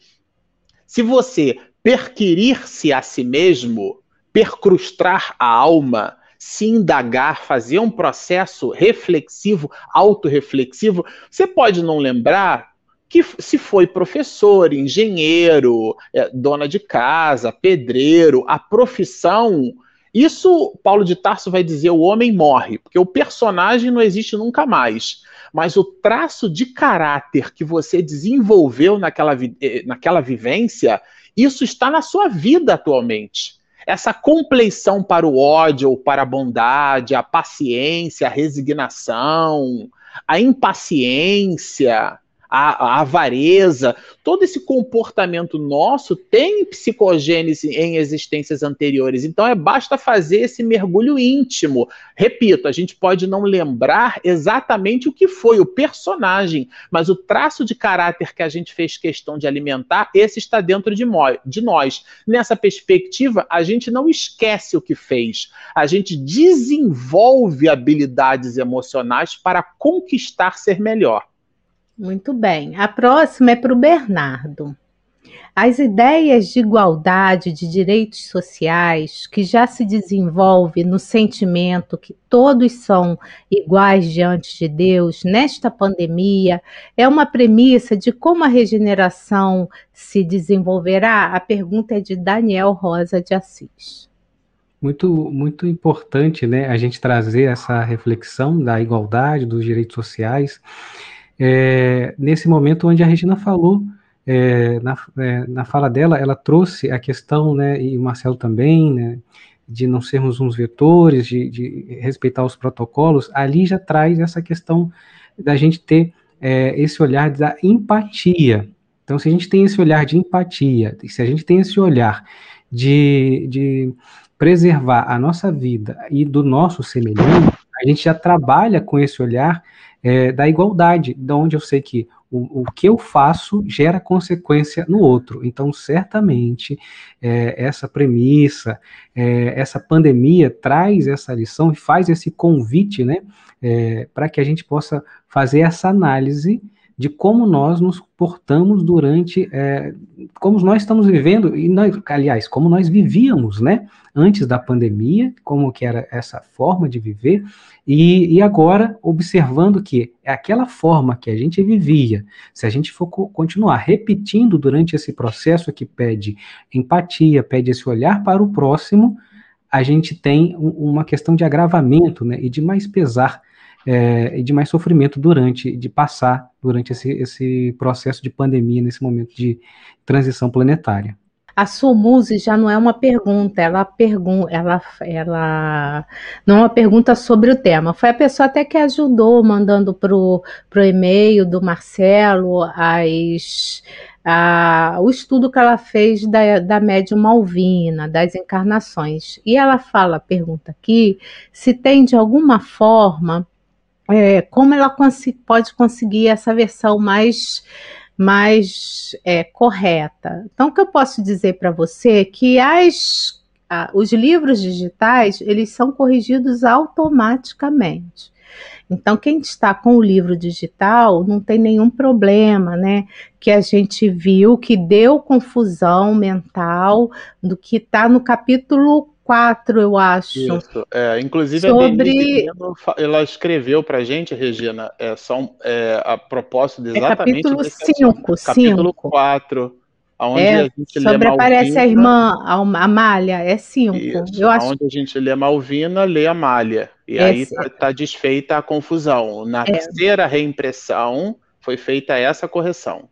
Se você perquirir-se a si mesmo, percrustrar a alma, se indagar, fazer um processo reflexivo, autorreflexivo, você pode não lembrar que se foi professor, engenheiro, é, dona de casa, pedreiro, a profissão. Isso, Paulo de Tarso vai dizer: o homem morre, porque o personagem não existe nunca mais. Mas o traço de caráter que você desenvolveu naquela, eh, naquela vivência, isso está na sua vida atualmente. Essa compleição para o ódio ou para a bondade, a paciência, a resignação, a impaciência, a, a avareza, todo esse comportamento nosso tem psicogênese em existências anteriores. Então é basta fazer esse mergulho íntimo. Repito, a gente pode não lembrar exatamente o que foi o personagem, mas o traço de caráter que a gente fez questão de alimentar, esse está dentro de, de nós. Nessa perspectiva, a gente não esquece o que fez, a gente desenvolve habilidades emocionais para conquistar ser melhor. Muito bem. A próxima é para o Bernardo. As ideias de igualdade de direitos sociais que já se desenvolve no sentimento que todos são iguais diante de Deus nesta pandemia é uma premissa de como a regeneração se desenvolverá? A pergunta é de Daniel Rosa de Assis. Muito, muito importante, né, a gente trazer essa reflexão da igualdade dos direitos sociais é, nesse momento onde a Regina falou é, na, é, na fala dela, ela trouxe a questão, né, e o Marcelo também, né, de não sermos uns vetores, de, de respeitar os protocolos, ali já traz essa questão da gente ter é, esse olhar da empatia. Então, se a gente tem esse olhar de empatia, se a gente tem esse olhar de, de preservar a nossa vida e do nosso semelhante, a gente já trabalha com esse olhar é, da igualdade, de onde eu sei que o, o, que eu faço gera consequência no outro. Então, certamente, é, essa premissa, é, essa pandemia traz essa lição e faz esse convite, né, é, para que a gente possa fazer essa análise de como nós nos portamos durante, é, como nós estamos vivendo, e nós, aliás, como nós vivíamos, né, antes da pandemia, como que era essa forma de viver, e, e agora observando que é aquela forma que a gente vivia, se a gente for continuar repetindo durante esse processo que pede empatia, pede esse olhar para o próximo, a gente tem uma questão de agravamento, né, e de mais pesar é, e de mais sofrimento durante, de passar durante esse, esse processo de pandemia, nesse momento de transição planetária. A Sumuse já não é uma pergunta, ela pergunta, ela, ela não é uma pergunta sobre o tema. Foi a pessoa até que ajudou, mandando para o e-mail do Marcelo as, a, o estudo que ela fez da, da médium Malvina, das encarnações. E ela fala, pergunta aqui, se tem de alguma forma é, como ela pode conseguir essa versão mais mais é, correta. Então, o que eu posso dizer para você é que as, a, os livros digitais eles são corrigidos automaticamente. Então, quem está com o livro digital não tem nenhum problema, né? Que a gente viu que deu confusão mental do que está no capítulo 4, eu acho. Isso. É, inclusive, Sobre... a ela escreveu para a gente, Regina, é, são, é, a propósito é exatamente. É capítulo 5. Capítulo 4. Onde é, a gente sobre lê aparece a irmã, a Amália, é 5. Eu acho... Onde a gente lê Malvina, lê Amália. E é, aí está tá desfeita a confusão. Na é. terceira reimpressão foi feita essa correção.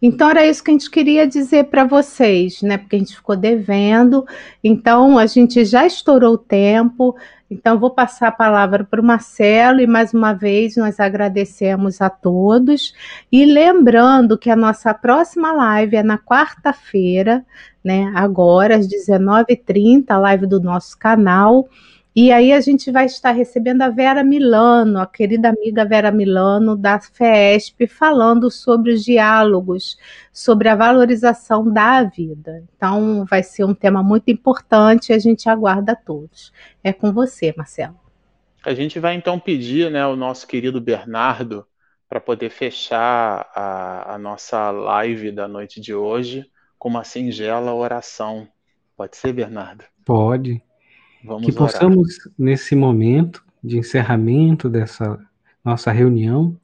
Então era isso que a gente queria dizer para vocês, né? Porque a gente ficou devendo. Então a gente já estourou o tempo. Então vou passar a palavra para o Marcelo e mais uma vez nós agradecemos a todos e lembrando que a nossa próxima live é na quarta-feira, né? Agora às 19h30, a live do nosso canal. E aí a gente vai estar recebendo a Vera Milano, a querida amiga Vera Milano da FESP, falando sobre os diálogos, sobre a valorização da vida. Então vai ser um tema muito importante e a gente aguarda a todos. É com você, Marcelo. A gente vai então pedir né, o nosso querido Bernardo para poder fechar a, a nossa live da noite de hoje com uma singela oração. Pode ser, Bernardo? Pode. Vamos que orar. possamos, nesse momento de encerramento dessa nossa reunião,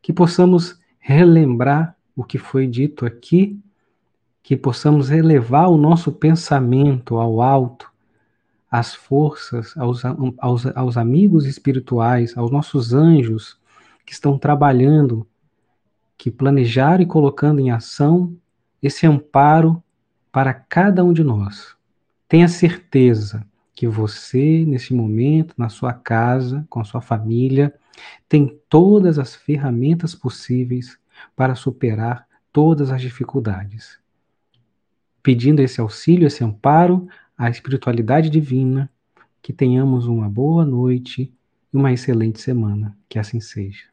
que possamos relembrar o que foi dito aqui, que possamos elevar o nosso pensamento ao alto, às forças, aos, aos, aos amigos espirituais, aos nossos anjos que estão trabalhando, que planejaram e colocando em ação esse amparo para cada um de nós. Tenha certeza que você, nesse momento, na sua casa, com a sua família, tem todas as ferramentas possíveis para superar todas as dificuldades. Pedindo esse auxílio, esse amparo à espiritualidade divina, que tenhamos uma boa noite e uma excelente semana. Que assim seja.